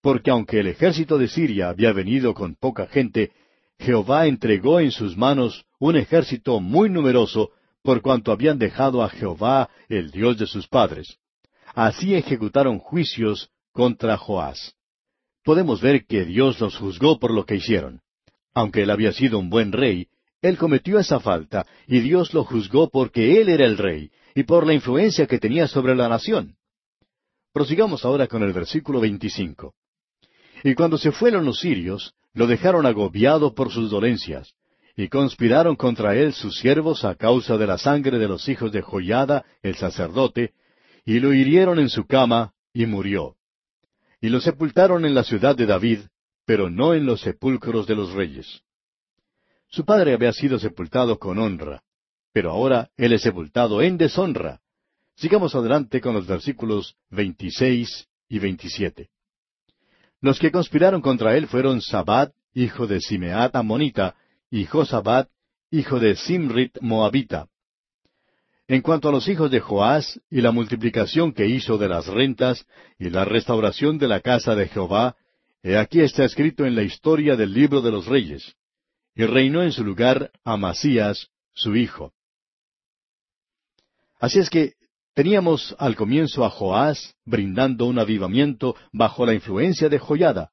Porque aunque el ejército de Siria había venido con poca gente, Jehová entregó en sus manos un ejército muy numeroso por cuanto habían dejado a Jehová, el Dios de sus padres. Así ejecutaron juicios contra Joás. Podemos ver que Dios los juzgó por lo que hicieron. Aunque él había sido un buen rey, él cometió esa falta, y Dios lo juzgó porque él era el rey, y por la influencia que tenía sobre la nación. Prosigamos ahora con el versículo 25. Y cuando se fueron los sirios, lo dejaron agobiado por sus dolencias, y conspiraron contra él sus siervos a causa de la sangre de los hijos de Joyada, el sacerdote, y lo hirieron en su cama, y murió. Y lo sepultaron en la ciudad de David, pero no en los sepulcros de los reyes. Su padre había sido sepultado con honra, pero ahora él es sepultado en deshonra. Sigamos adelante con los versículos 26 y 27. Los que conspiraron contra él fueron Sabat, hijo de Simeat Amonita, y Josabat, hijo de Simrit Moabita. En cuanto a los hijos de Joás y la multiplicación que hizo de las rentas y la restauración de la casa de Jehová, he aquí está escrito en la historia del libro de los reyes. Y reinó en su lugar Amasías, su hijo. Así es que teníamos al comienzo a Joás brindando un avivamiento bajo la influencia de Joyada,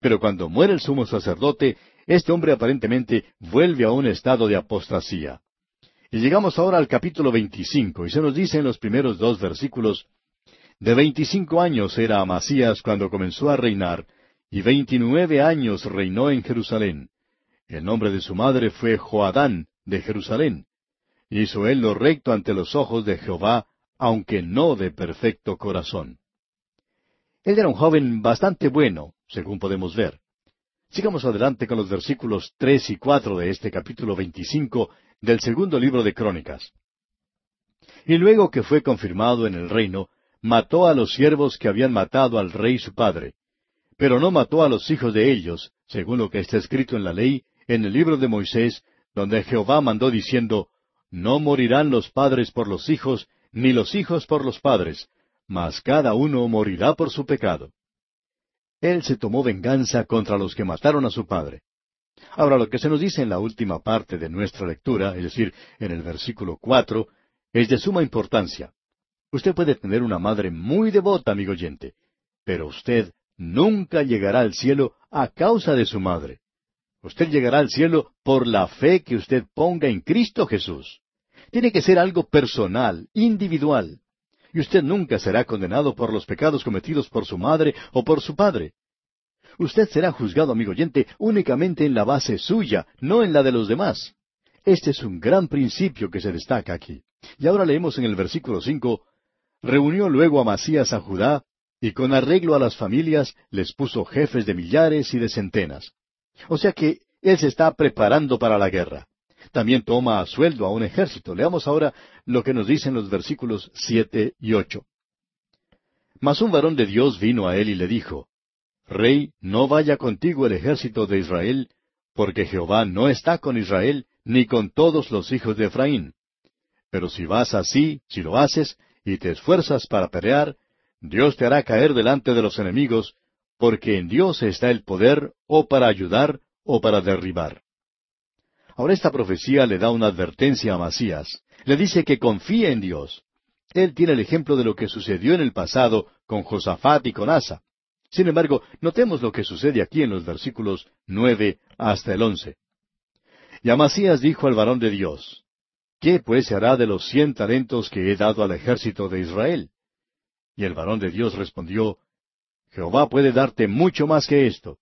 pero cuando muere el sumo sacerdote, este hombre aparentemente vuelve a un estado de apostasía. Y llegamos ahora al capítulo 25, y se nos dice en los primeros dos versículos, De veinticinco años era Amasías cuando comenzó a reinar, y veintinueve años reinó en Jerusalén. El nombre de su madre fue Joadán de Jerusalén. Hizo él lo recto ante los ojos de Jehová, aunque no de perfecto corazón. Él era un joven bastante bueno, según podemos ver. Sigamos adelante con los versículos tres y cuatro de este capítulo veinticinco del segundo libro de Crónicas. Y luego que fue confirmado en el reino, mató a los siervos que habían matado al rey su padre, pero no mató a los hijos de ellos, según lo que está escrito en la ley, en el libro de Moisés, donde Jehová mandó diciendo, No morirán los padres por los hijos, ni los hijos por los padres, mas cada uno morirá por su pecado. Él se tomó venganza contra los que mataron a su padre. Ahora, lo que se nos dice en la última parte de nuestra lectura, es decir, en el versículo cuatro, es de suma importancia. Usted puede tener una madre muy devota, amigo oyente, pero usted nunca llegará al cielo a causa de su madre. Usted llegará al cielo por la fe que usted ponga en Cristo Jesús. Tiene que ser algo personal, individual. Y usted nunca será condenado por los pecados cometidos por su madre o por su padre. Usted será juzgado, amigo oyente, únicamente en la base suya, no en la de los demás. Este es un gran principio que se destaca aquí. Y ahora leemos en el versículo cinco, reunió luego a Masías a Judá, y con arreglo a las familias les puso jefes de millares y de centenas. O sea que él se está preparando para la guerra. También toma a sueldo a un ejército. Leamos ahora lo que nos dicen los versículos siete y ocho. Mas un varón de Dios vino a él y le dijo, Rey, no vaya contigo el ejército de Israel, porque Jehová no está con Israel, ni con todos los hijos de Efraín. Pero si vas así, si lo haces, y te esfuerzas para pelear, Dios te hará caer delante de los enemigos, porque en Dios está el poder o para ayudar o para derribar. Ahora esta profecía le da una advertencia a Masías. Le dice que confíe en Dios. Él tiene el ejemplo de lo que sucedió en el pasado con Josafat y con Asa. Sin embargo, notemos lo que sucede aquí en los versículos nueve hasta el once. Y Amasías dijo al varón de Dios, ¿Qué pues se hará de los cien talentos que he dado al ejército de Israel? Y el varón de Dios respondió, Jehová puede darte mucho más que esto.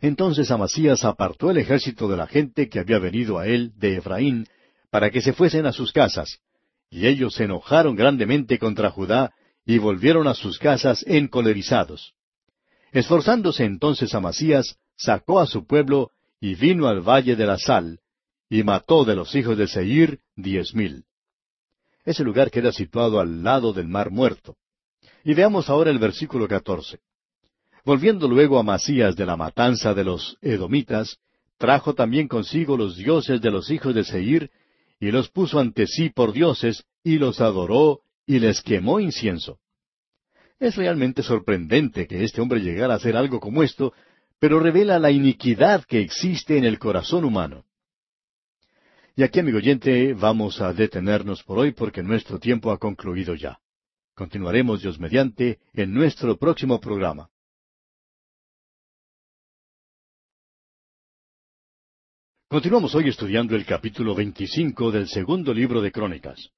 Entonces Amasías apartó el ejército de la gente que había venido a él de Efraín, para que se fuesen a sus casas, y ellos se enojaron grandemente contra Judá, y volvieron a sus casas encolerizados. Esforzándose entonces Amasías, sacó a su pueblo, y vino al valle de la sal, y mató de los hijos de Seir diez mil. Ese lugar queda situado al lado del mar muerto. Y veamos ahora el versículo catorce. Volviendo luego a Masías de la matanza de los edomitas, trajo también consigo los dioses de los hijos de Seir, y los puso ante sí por dioses, y los adoró, y les quemó incienso. Es realmente sorprendente que este hombre llegara a hacer algo como esto, pero revela la iniquidad que existe en el corazón humano. Y aquí, amigo oyente, vamos a detenernos por hoy porque nuestro tiempo ha concluido ya. Continuaremos, Dios mediante, en nuestro próximo programa. Continuamos hoy estudiando el capítulo 25 del segundo libro de Crónicas.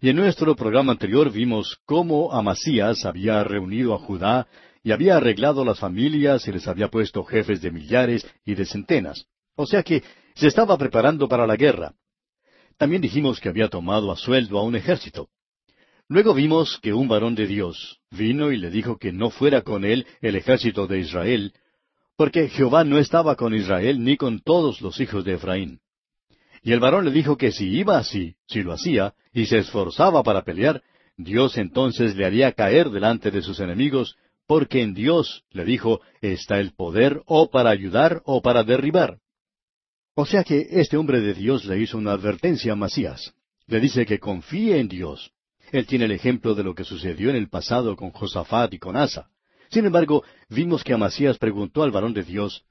Y en nuestro programa anterior vimos cómo Amasías había reunido a Judá y había arreglado las familias y les había puesto jefes de millares y de centenas. O sea que se estaba preparando para la guerra. También dijimos que había tomado a sueldo a un ejército. Luego vimos que un varón de Dios vino y le dijo que no fuera con él el ejército de Israel, porque Jehová no estaba con Israel ni con todos los hijos de Efraín. Y el varón le dijo que si iba así, si lo hacía, y se esforzaba para pelear, Dios entonces le haría caer delante de sus enemigos, porque en Dios, le dijo, está el poder o para ayudar o para derribar. O sea que este hombre de Dios le hizo una advertencia a Masías. Le dice que confíe en Dios, él tiene el ejemplo de lo que sucedió en el pasado con Josafat y con Asa. Sin embargo, vimos que Amasías preguntó al varón de Dios,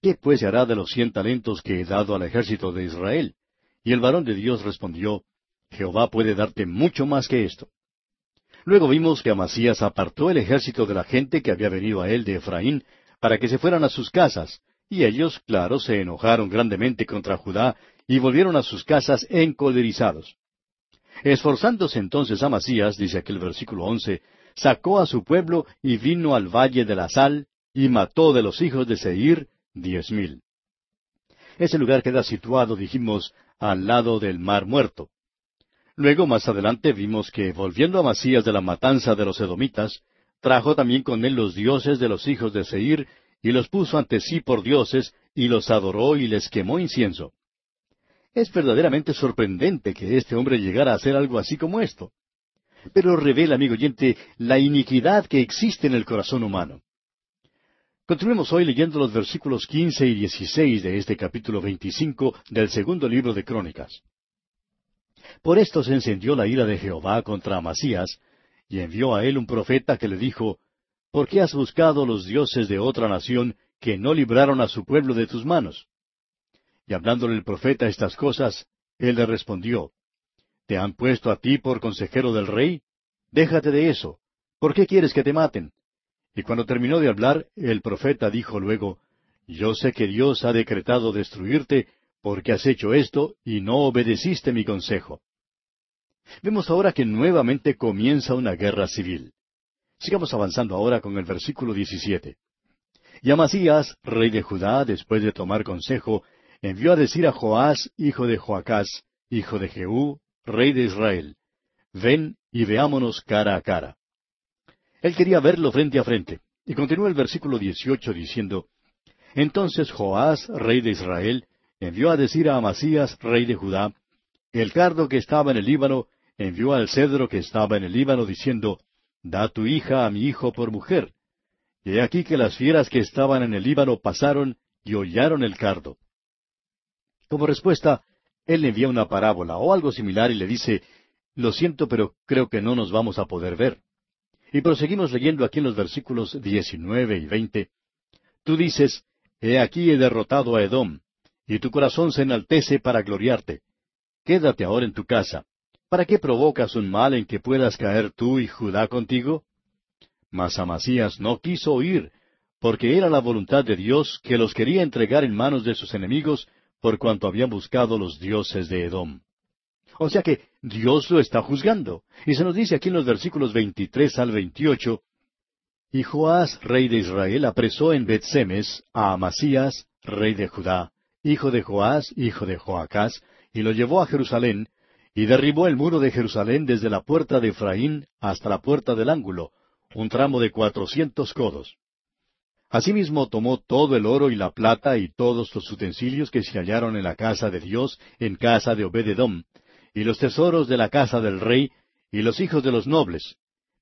¿qué pues se hará de los cien talentos que he dado al ejército de Israel? Y el varón de Dios respondió, Jehová puede darte mucho más que esto. Luego vimos que Amasías apartó el ejército de la gente que había venido a él de Efraín para que se fueran a sus casas, y ellos, claro, se enojaron grandemente contra Judá y volvieron a sus casas encolerizados. Esforzándose entonces Amasías, dice aquel versículo once, sacó a su pueblo y vino al valle de la sal, y mató de los hijos de Seir diez mil. Ese lugar queda situado, dijimos, al lado del mar muerto. Luego, más adelante, vimos que, volviendo a Masías de la matanza de los edomitas, trajo también con él los dioses de los hijos de Seir, y los puso ante sí por dioses, y los adoró y les quemó incienso. Es verdaderamente sorprendente que este hombre llegara a hacer algo así como esto. Pero revela, amigo oyente, la iniquidad que existe en el corazón humano. Continuemos hoy leyendo los versículos quince y dieciséis de este capítulo veinticinco del segundo libro de Crónicas. Por esto se encendió la ira de Jehová contra Amasías, y envió a él un profeta que le dijo, ¿Por qué has buscado los dioses de otra nación que no libraron a su pueblo de tus manos? Y hablándole el profeta estas cosas, él le respondió, ¿Te han puesto a ti por consejero del rey? Déjate de eso. ¿Por qué quieres que te maten? Y cuando terminó de hablar, el profeta dijo luego, Yo sé que Dios ha decretado destruirte porque has hecho esto y no obedeciste mi consejo. Vemos ahora que nuevamente comienza una guerra civil. Sigamos avanzando ahora con el versículo 17. Y Amasías, rey de Judá, después de tomar consejo, envió a decir a Joás, hijo de Joacás, hijo de Jehú, rey de Israel, ven y veámonos cara a cara. Él quería verlo frente a frente. Y continúa el versículo 18 diciendo, Entonces Joás, rey de Israel, envió a decir a Amasías, rey de Judá, el cardo que estaba en el Líbano envió al cedro que estaba en el Líbano diciendo, Da tu hija a mi hijo por mujer. Y he aquí que las fieras que estaban en el Líbano pasaron y hollaron el cardo. Como respuesta, él le envía una parábola o algo similar y le dice, Lo siento, pero creo que no nos vamos a poder ver. Y proseguimos leyendo aquí en los versículos diecinueve y veinte. Tú dices, He aquí he derrotado a Edom, y tu corazón se enaltece para gloriarte. Quédate ahora en tu casa. ¿Para qué provocas un mal en que puedas caer tú y Judá contigo? Mas Amasías no quiso oír, porque era la voluntad de Dios que los quería entregar en manos de sus enemigos por cuanto habían buscado los dioses de Edom. O sea que Dios lo está juzgando. Y se nos dice aquí en los versículos 23 al 28, Y Joás, rey de Israel, apresó en Betsemes a Amasías, rey de Judá, hijo de Joás, hijo de Joacás, y lo llevó a Jerusalén, y derribó el muro de Jerusalén desde la puerta de Efraín hasta la puerta del ángulo, un tramo de cuatrocientos codos. Asimismo tomó todo el oro y la plata y todos los utensilios que se hallaron en la casa de Dios, en casa de Obededom, y los tesoros de la casa del rey, y los hijos de los nobles.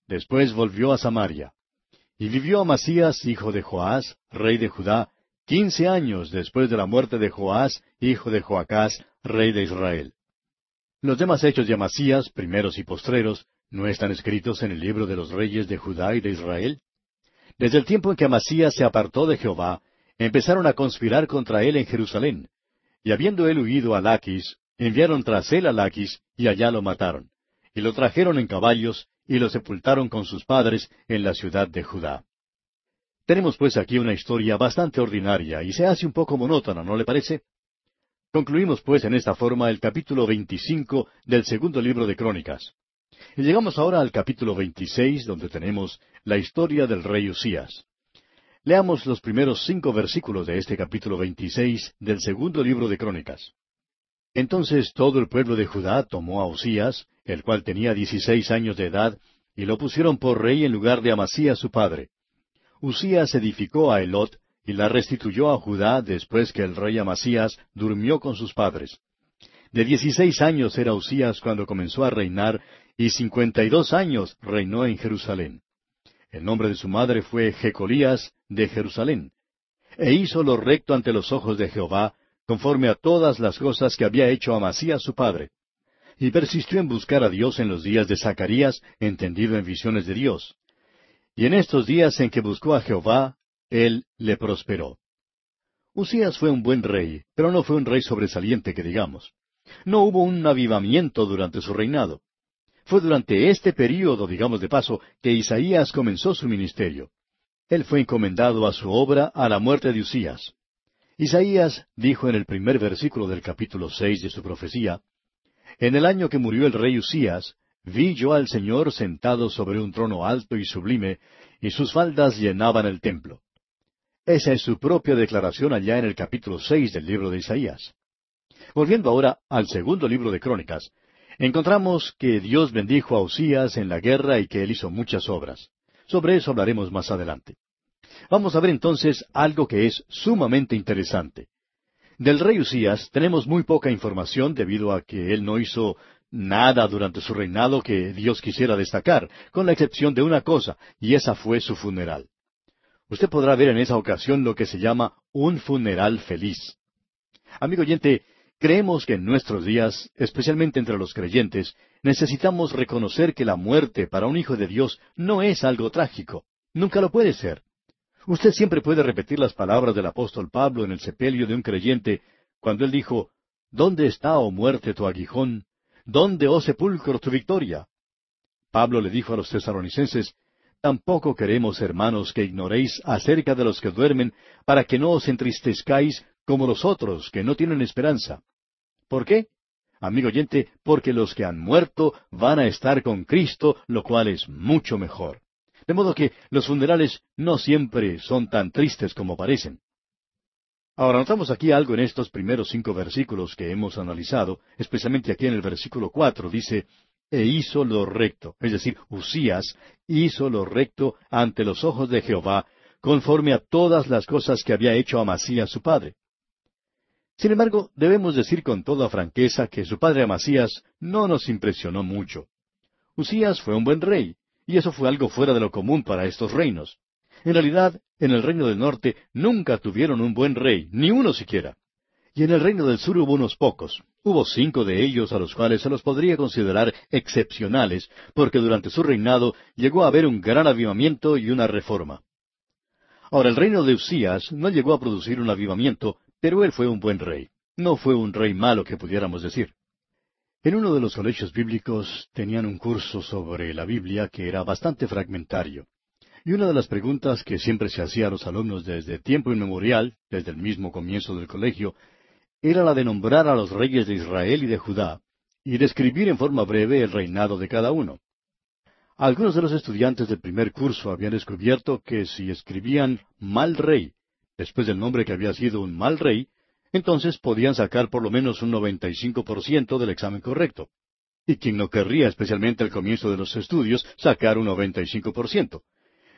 Después volvió a Samaria. Y vivió Amasías, hijo de Joás, rey de Judá, quince años después de la muerte de Joás, hijo de Joacás, rey de Israel. Los demás hechos de Amasías, primeros y postreros, ¿no están escritos en el libro de los reyes de Judá y de Israel? Desde el tiempo en que Amasías se apartó de Jehová, empezaron a conspirar contra él en Jerusalén. Y habiendo él huido a Laquis, enviaron tras él a Laquis, y allá lo mataron. Y lo trajeron en caballos, y lo sepultaron con sus padres en la ciudad de Judá. Tenemos pues aquí una historia bastante ordinaria, y se hace un poco monótona, ¿no le parece? Concluimos pues en esta forma el capítulo 25 del segundo libro de Crónicas. Y llegamos ahora al capítulo 26, donde tenemos la historia del rey Usías. Leamos los primeros cinco versículos de este capítulo 26 del segundo libro de Crónicas. Entonces todo el pueblo de Judá tomó a Usías, el cual tenía dieciséis años de edad, y lo pusieron por rey en lugar de Amasías su padre. Usías edificó a Elot, y la restituyó a Judá después que el rey Amasías durmió con sus padres. De dieciséis años era Usías cuando comenzó a reinar, y cincuenta y dos años reinó en Jerusalén. El nombre de su madre fue Jecolías de Jerusalén. E hizo lo recto ante los ojos de Jehová, conforme a todas las cosas que había hecho Amasías su padre. Y persistió en buscar a Dios en los días de Zacarías, entendido en visiones de Dios. Y en estos días en que buscó a Jehová, él le prosperó. Usías fue un buen rey, pero no fue un rey sobresaliente que digamos. No hubo un avivamiento durante su reinado. Fue durante este período, digamos de paso, que Isaías comenzó su ministerio. Él fue encomendado a su obra a la muerte de Usías. Isaías dijo en el primer versículo del capítulo seis de su profecía, En el año que murió el rey Usías, vi yo al Señor sentado sobre un trono alto y sublime, y sus faldas llenaban el templo. Esa es su propia declaración allá en el capítulo seis del libro de Isaías. Volviendo ahora al segundo libro de Crónicas, Encontramos que Dios bendijo a Usías en la guerra y que él hizo muchas obras. Sobre eso hablaremos más adelante. Vamos a ver entonces algo que es sumamente interesante. Del rey Usías tenemos muy poca información debido a que él no hizo nada durante su reinado que Dios quisiera destacar, con la excepción de una cosa, y esa fue su funeral. Usted podrá ver en esa ocasión lo que se llama un funeral feliz. Amigo oyente, creemos que en nuestros días, especialmente entre los creyentes, necesitamos reconocer que la muerte para un hijo de Dios no es algo trágico. Nunca lo puede ser. Usted siempre puede repetir las palabras del apóstol Pablo en el sepelio de un creyente, cuando él dijo, ¿Dónde está, oh muerte, tu aguijón? ¿Dónde, oh sepulcro, tu victoria? Pablo le dijo a los tesaronicenses, Tampoco queremos, hermanos, que ignoréis acerca de los que duermen, para que no os entristezcáis como los otros, que no tienen esperanza. ¿Por qué? Amigo oyente, porque los que han muerto van a estar con Cristo, lo cual es mucho mejor. De modo que los funerales no siempre son tan tristes como parecen. Ahora notamos aquí algo en estos primeros cinco versículos que hemos analizado, especialmente aquí en el versículo cuatro, dice, e hizo lo recto, es decir, Usías hizo lo recto ante los ojos de Jehová, conforme a todas las cosas que había hecho Amasías su padre. Sin embargo, debemos decir con toda franqueza que su padre Amasías no nos impresionó mucho. Usías fue un buen rey, y eso fue algo fuera de lo común para estos reinos. En realidad, en el reino del norte nunca tuvieron un buen rey, ni uno siquiera. Y en el reino del sur hubo unos pocos. Hubo cinco de ellos a los cuales se los podría considerar excepcionales, porque durante su reinado llegó a haber un gran avivamiento y una reforma. Ahora, el reino de Usías no llegó a producir un avivamiento, pero él fue un buen rey. No fue un rey malo que pudiéramos decir. En uno de los colegios bíblicos tenían un curso sobre la Biblia que era bastante fragmentario. Y una de las preguntas que siempre se hacía a los alumnos desde tiempo inmemorial, desde el mismo comienzo del colegio, era la de nombrar a los reyes de Israel y de Judá, y describir en forma breve el reinado de cada uno. Algunos de los estudiantes del primer curso habían descubierto que si escribían mal rey, después del nombre que había sido un mal rey, entonces podían sacar por lo menos un 95% del examen correcto. Y quien no querría, especialmente al comienzo de los estudios, sacar un 95%.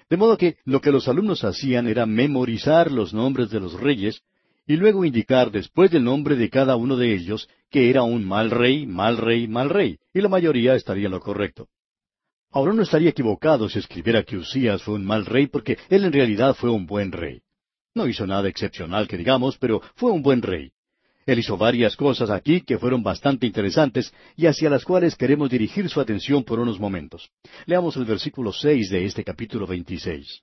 De modo que lo que los alumnos hacían era memorizar los nombres de los reyes y luego indicar después del nombre de cada uno de ellos que era un mal rey, mal rey, mal rey, y la mayoría estaría en lo correcto. Ahora no estaría equivocado si escribiera que Usías fue un mal rey porque él en realidad fue un buen rey. No hizo nada excepcional que digamos, pero fue un buen rey. Él hizo varias cosas aquí que fueron bastante interesantes y hacia las cuales queremos dirigir su atención por unos momentos. Leamos el versículo seis de este capítulo veintiséis.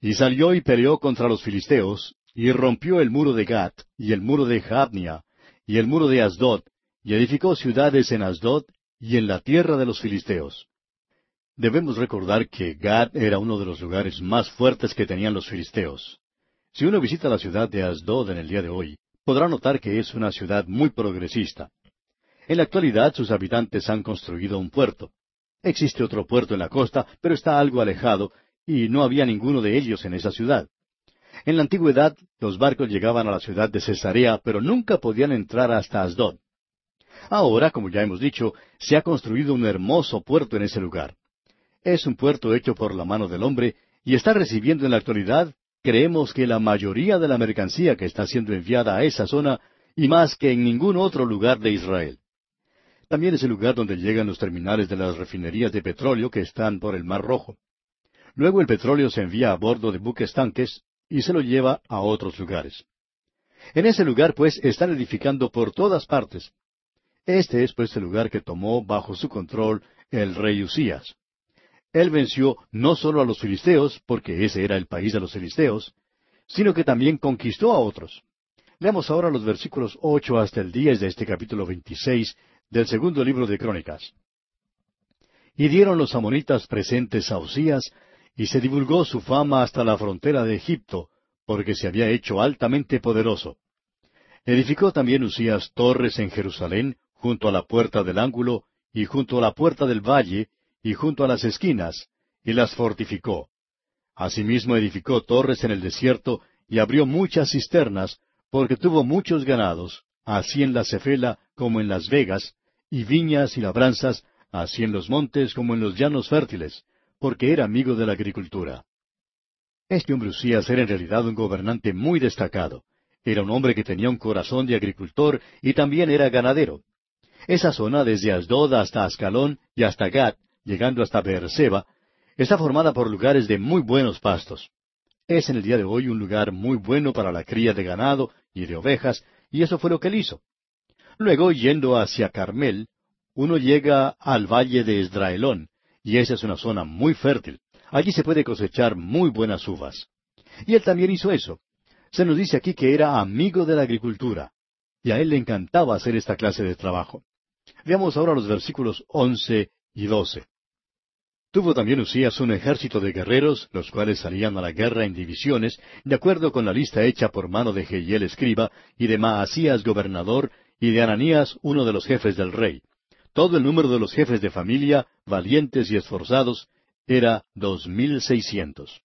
Y salió y peleó contra los filisteos, y rompió el muro de Gat, y el muro de Jabnia, y el muro de Asdod, y edificó ciudades en Asdod y en la tierra de los filisteos. Debemos recordar que Gad era uno de los lugares más fuertes que tenían los filisteos. Si uno visita la ciudad de Asdod en el día de hoy, podrá notar que es una ciudad muy progresista. En la actualidad sus habitantes han construido un puerto. Existe otro puerto en la costa, pero está algo alejado, y no había ninguno de ellos en esa ciudad. En la antigüedad, los barcos llegaban a la ciudad de Cesarea, pero nunca podían entrar hasta Asdod. Ahora, como ya hemos dicho, se ha construido un hermoso puerto en ese lugar. Es un puerto hecho por la mano del hombre y está recibiendo en la actualidad creemos que la mayoría de la mercancía que está siendo enviada a esa zona y más que en ningún otro lugar de Israel. También es el lugar donde llegan los terminales de las refinerías de petróleo que están por el Mar Rojo. Luego el petróleo se envía a bordo de buques tanques y se lo lleva a otros lugares. En ese lugar, pues, están edificando por todas partes. Este es, pues, el lugar que tomó bajo su control el rey Usías. Él venció no solo a los filisteos, porque ese era el país de los filisteos, sino que también conquistó a otros. Leamos ahora los versículos ocho hasta el diez de este capítulo veintiséis del segundo libro de Crónicas. Y dieron los amonitas presentes a Usías, y se divulgó su fama hasta la frontera de Egipto, porque se había hecho altamente poderoso. Edificó también Usías torres en Jerusalén, junto a la puerta del ángulo, y junto a la puerta del valle, y junto a las esquinas, y las fortificó. Asimismo edificó torres en el desierto, y abrió muchas cisternas, porque tuvo muchos ganados, así en la Cefela como en las Vegas, y viñas y labranzas, así en los montes como en los llanos fértiles, porque era amigo de la agricultura. Este hombre Usías era en realidad un gobernante muy destacado. Era un hombre que tenía un corazón de agricultor y también era ganadero. Esa zona, desde Asdod hasta Ascalón y hasta Gat, llegando hasta Beerseba, está formada por lugares de muy buenos pastos. Es en el día de hoy un lugar muy bueno para la cría de ganado y de ovejas, y eso fue lo que él hizo. Luego, yendo hacia Carmel, uno llega al valle de Esdraelón, y esa es una zona muy fértil. Allí se puede cosechar muy buenas uvas. Y él también hizo eso. Se nos dice aquí que era amigo de la agricultura, y a él le encantaba hacer esta clase de trabajo. Veamos ahora los versículos once y doce. Tuvo también Usías un ejército de guerreros, los cuales salían a la guerra en divisiones, de acuerdo con la lista hecha por mano de Jehiel escriba, y de Maasías gobernador, y de Ananías uno de los jefes del rey. Todo el número de los jefes de familia, valientes y esforzados, era dos mil seiscientos.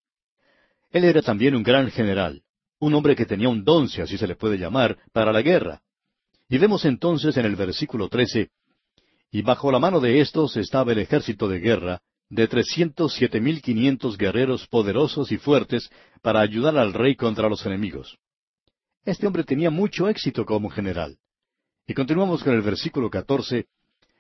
Él era también un gran general, un hombre que tenía un don, si así se le puede llamar, para la guerra. Y vemos entonces en el versículo trece, y bajo la mano de éstos estaba el ejército de guerra, de trescientos siete mil quinientos guerreros poderosos y fuertes para ayudar al rey contra los enemigos. Este hombre tenía mucho éxito como general. Y continuamos con el versículo catorce.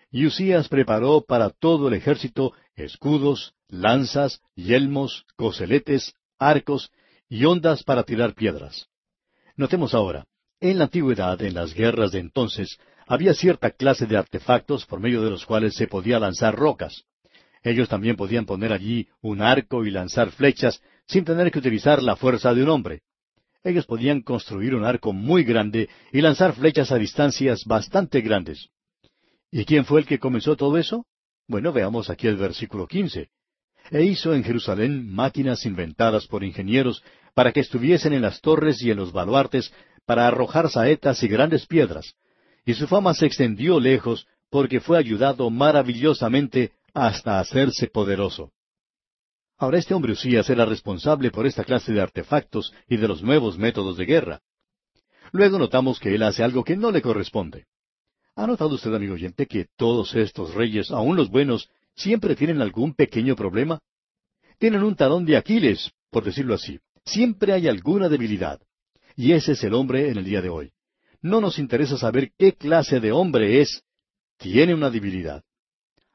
Y Usías preparó para todo el ejército escudos, lanzas, yelmos, coseletes, arcos y ondas para tirar piedras. Notemos ahora, en la antigüedad, en las guerras de entonces, había cierta clase de artefactos por medio de los cuales se podía lanzar rocas. Ellos también podían poner allí un arco y lanzar flechas sin tener que utilizar la fuerza de un hombre. Ellos podían construir un arco muy grande y lanzar flechas a distancias bastante grandes. ¿Y quién fue el que comenzó todo eso? Bueno, veamos aquí el versículo quince. E hizo en Jerusalén máquinas inventadas por ingenieros para que estuviesen en las torres y en los baluartes para arrojar saetas y grandes piedras. Y su fama se extendió lejos porque fue ayudado maravillosamente hasta hacerse poderoso. Ahora este hombre Usías era responsable por esta clase de artefactos y de los nuevos métodos de guerra. Luego notamos que él hace algo que no le corresponde. ¿Ha notado usted, amigo oyente, que todos estos reyes, aun los buenos, siempre tienen algún pequeño problema? Tienen un talón de Aquiles, por decirlo así. Siempre hay alguna debilidad. Y ese es el hombre en el día de hoy. No nos interesa saber qué clase de hombre es. Tiene una debilidad.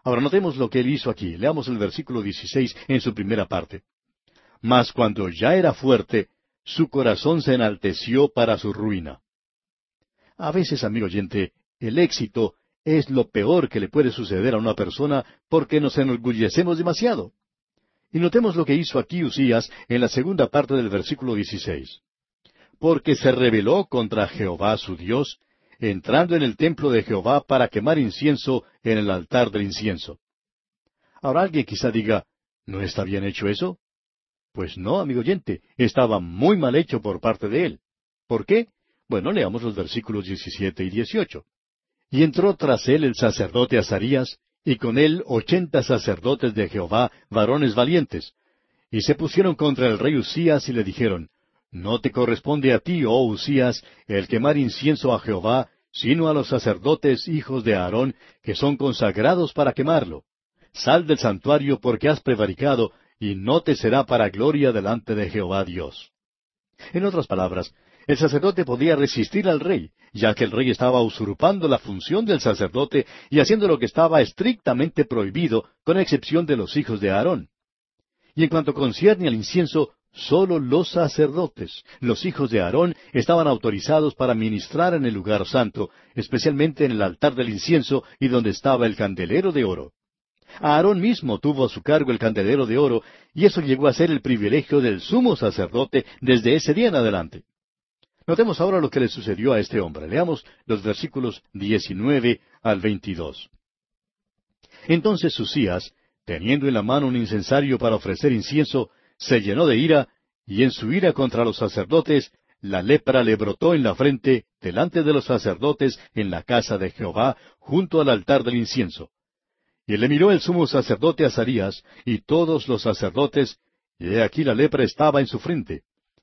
Ahora notemos lo que él hizo aquí. Leamos el versículo 16 en su primera parte. Mas cuando ya era fuerte, su corazón se enalteció para su ruina. A veces, amigo oyente, el éxito es lo peor que le puede suceder a una persona porque nos enorgullecemos demasiado. Y notemos lo que hizo aquí Usías en la segunda parte del versículo 16. Porque se rebeló contra Jehová su Dios, entrando en el templo de Jehová para quemar incienso en el altar del incienso. Ahora alguien quizá diga, ¿no está bien hecho eso? Pues no, amigo oyente, estaba muy mal hecho por parte de él. ¿Por qué? Bueno, leamos los versículos 17 y 18. Y entró tras él el sacerdote Azarías, y con él ochenta sacerdotes de Jehová, varones valientes. Y se pusieron contra el rey Usías y le dijeron, no te corresponde a ti, oh Usías, el quemar incienso a Jehová, sino a los sacerdotes hijos de Aarón, que son consagrados para quemarlo. Sal del santuario porque has prevaricado, y no te será para gloria delante de Jehová Dios. En otras palabras, el sacerdote podía resistir al rey, ya que el rey estaba usurpando la función del sacerdote y haciendo lo que estaba estrictamente prohibido, con excepción de los hijos de Aarón. Y en cuanto concierne al incienso, Solo los sacerdotes, los hijos de Aarón, estaban autorizados para ministrar en el lugar santo, especialmente en el altar del incienso y donde estaba el candelero de oro. Aarón mismo tuvo a su cargo el candelero de oro, y eso llegó a ser el privilegio del sumo sacerdote desde ese día en adelante. Notemos ahora lo que le sucedió a este hombre. Leamos los versículos 19 al 22. Entonces Susías, teniendo en la mano un incensario para ofrecer incienso, se llenó de ira, y en su ira contra los sacerdotes, la lepra le brotó en la frente delante de los sacerdotes en la casa de Jehová, junto al altar del incienso. Y le miró el sumo sacerdote Azarías, y todos los sacerdotes, y he aquí la lepra estaba en su frente.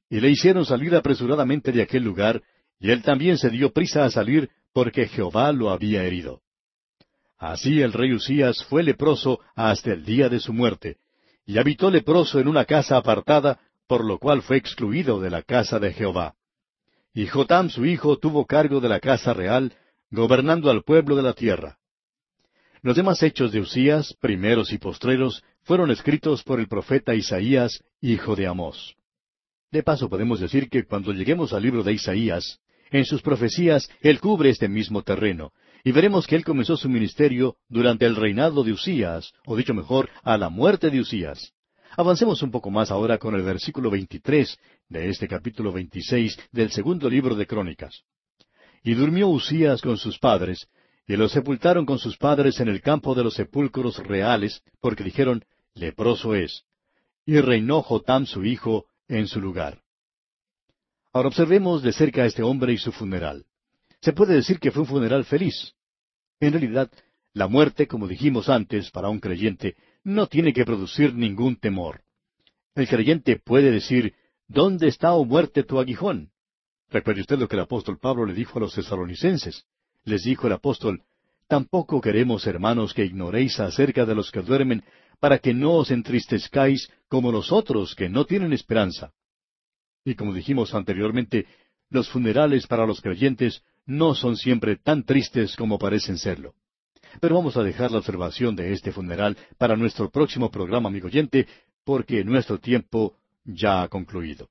Y le hicieron salir apresuradamente de aquel lugar, y él también se dio prisa a salir, porque Jehová lo había herido. Así el rey Usías fue leproso hasta el día de su muerte, y habitó leproso en una casa apartada, por lo cual fue excluido de la casa de Jehová. Y Jotam su hijo tuvo cargo de la casa real, gobernando al pueblo de la tierra. Los demás hechos de Usías, primeros y postreros, fueron escritos por el profeta Isaías, hijo de Amós. De paso podemos decir que cuando lleguemos al libro de Isaías, en sus profecías él cubre este mismo terreno, y veremos que él comenzó su ministerio durante el reinado de Usías, o dicho mejor, a la muerte de Usías. Avancemos un poco más ahora con el versículo 23 de este capítulo 26 del segundo libro de Crónicas. Y durmió Usías con sus padres, y lo sepultaron con sus padres en el campo de los sepulcros reales, porque dijeron, leproso es. Y reinó Jotam su hijo en su lugar. Ahora observemos de cerca a este hombre y su funeral. Se puede decir que fue un funeral feliz. En realidad, la muerte, como dijimos antes, para un creyente, no tiene que producir ningún temor. El creyente puede decir, ¿Dónde está, o oh muerte, tu aguijón? Recuerde usted lo que el apóstol Pablo le dijo a los tesalonicenses les dijo el apóstol, Tampoco queremos, hermanos, que ignoréis acerca de los que duermen, para que no os entristezcáis como los otros que no tienen esperanza. Y como dijimos anteriormente, los funerales para los creyentes no son siempre tan tristes como parecen serlo. Pero vamos a dejar la observación de este funeral para nuestro próximo programa, amigo oyente, porque nuestro tiempo ya ha concluido.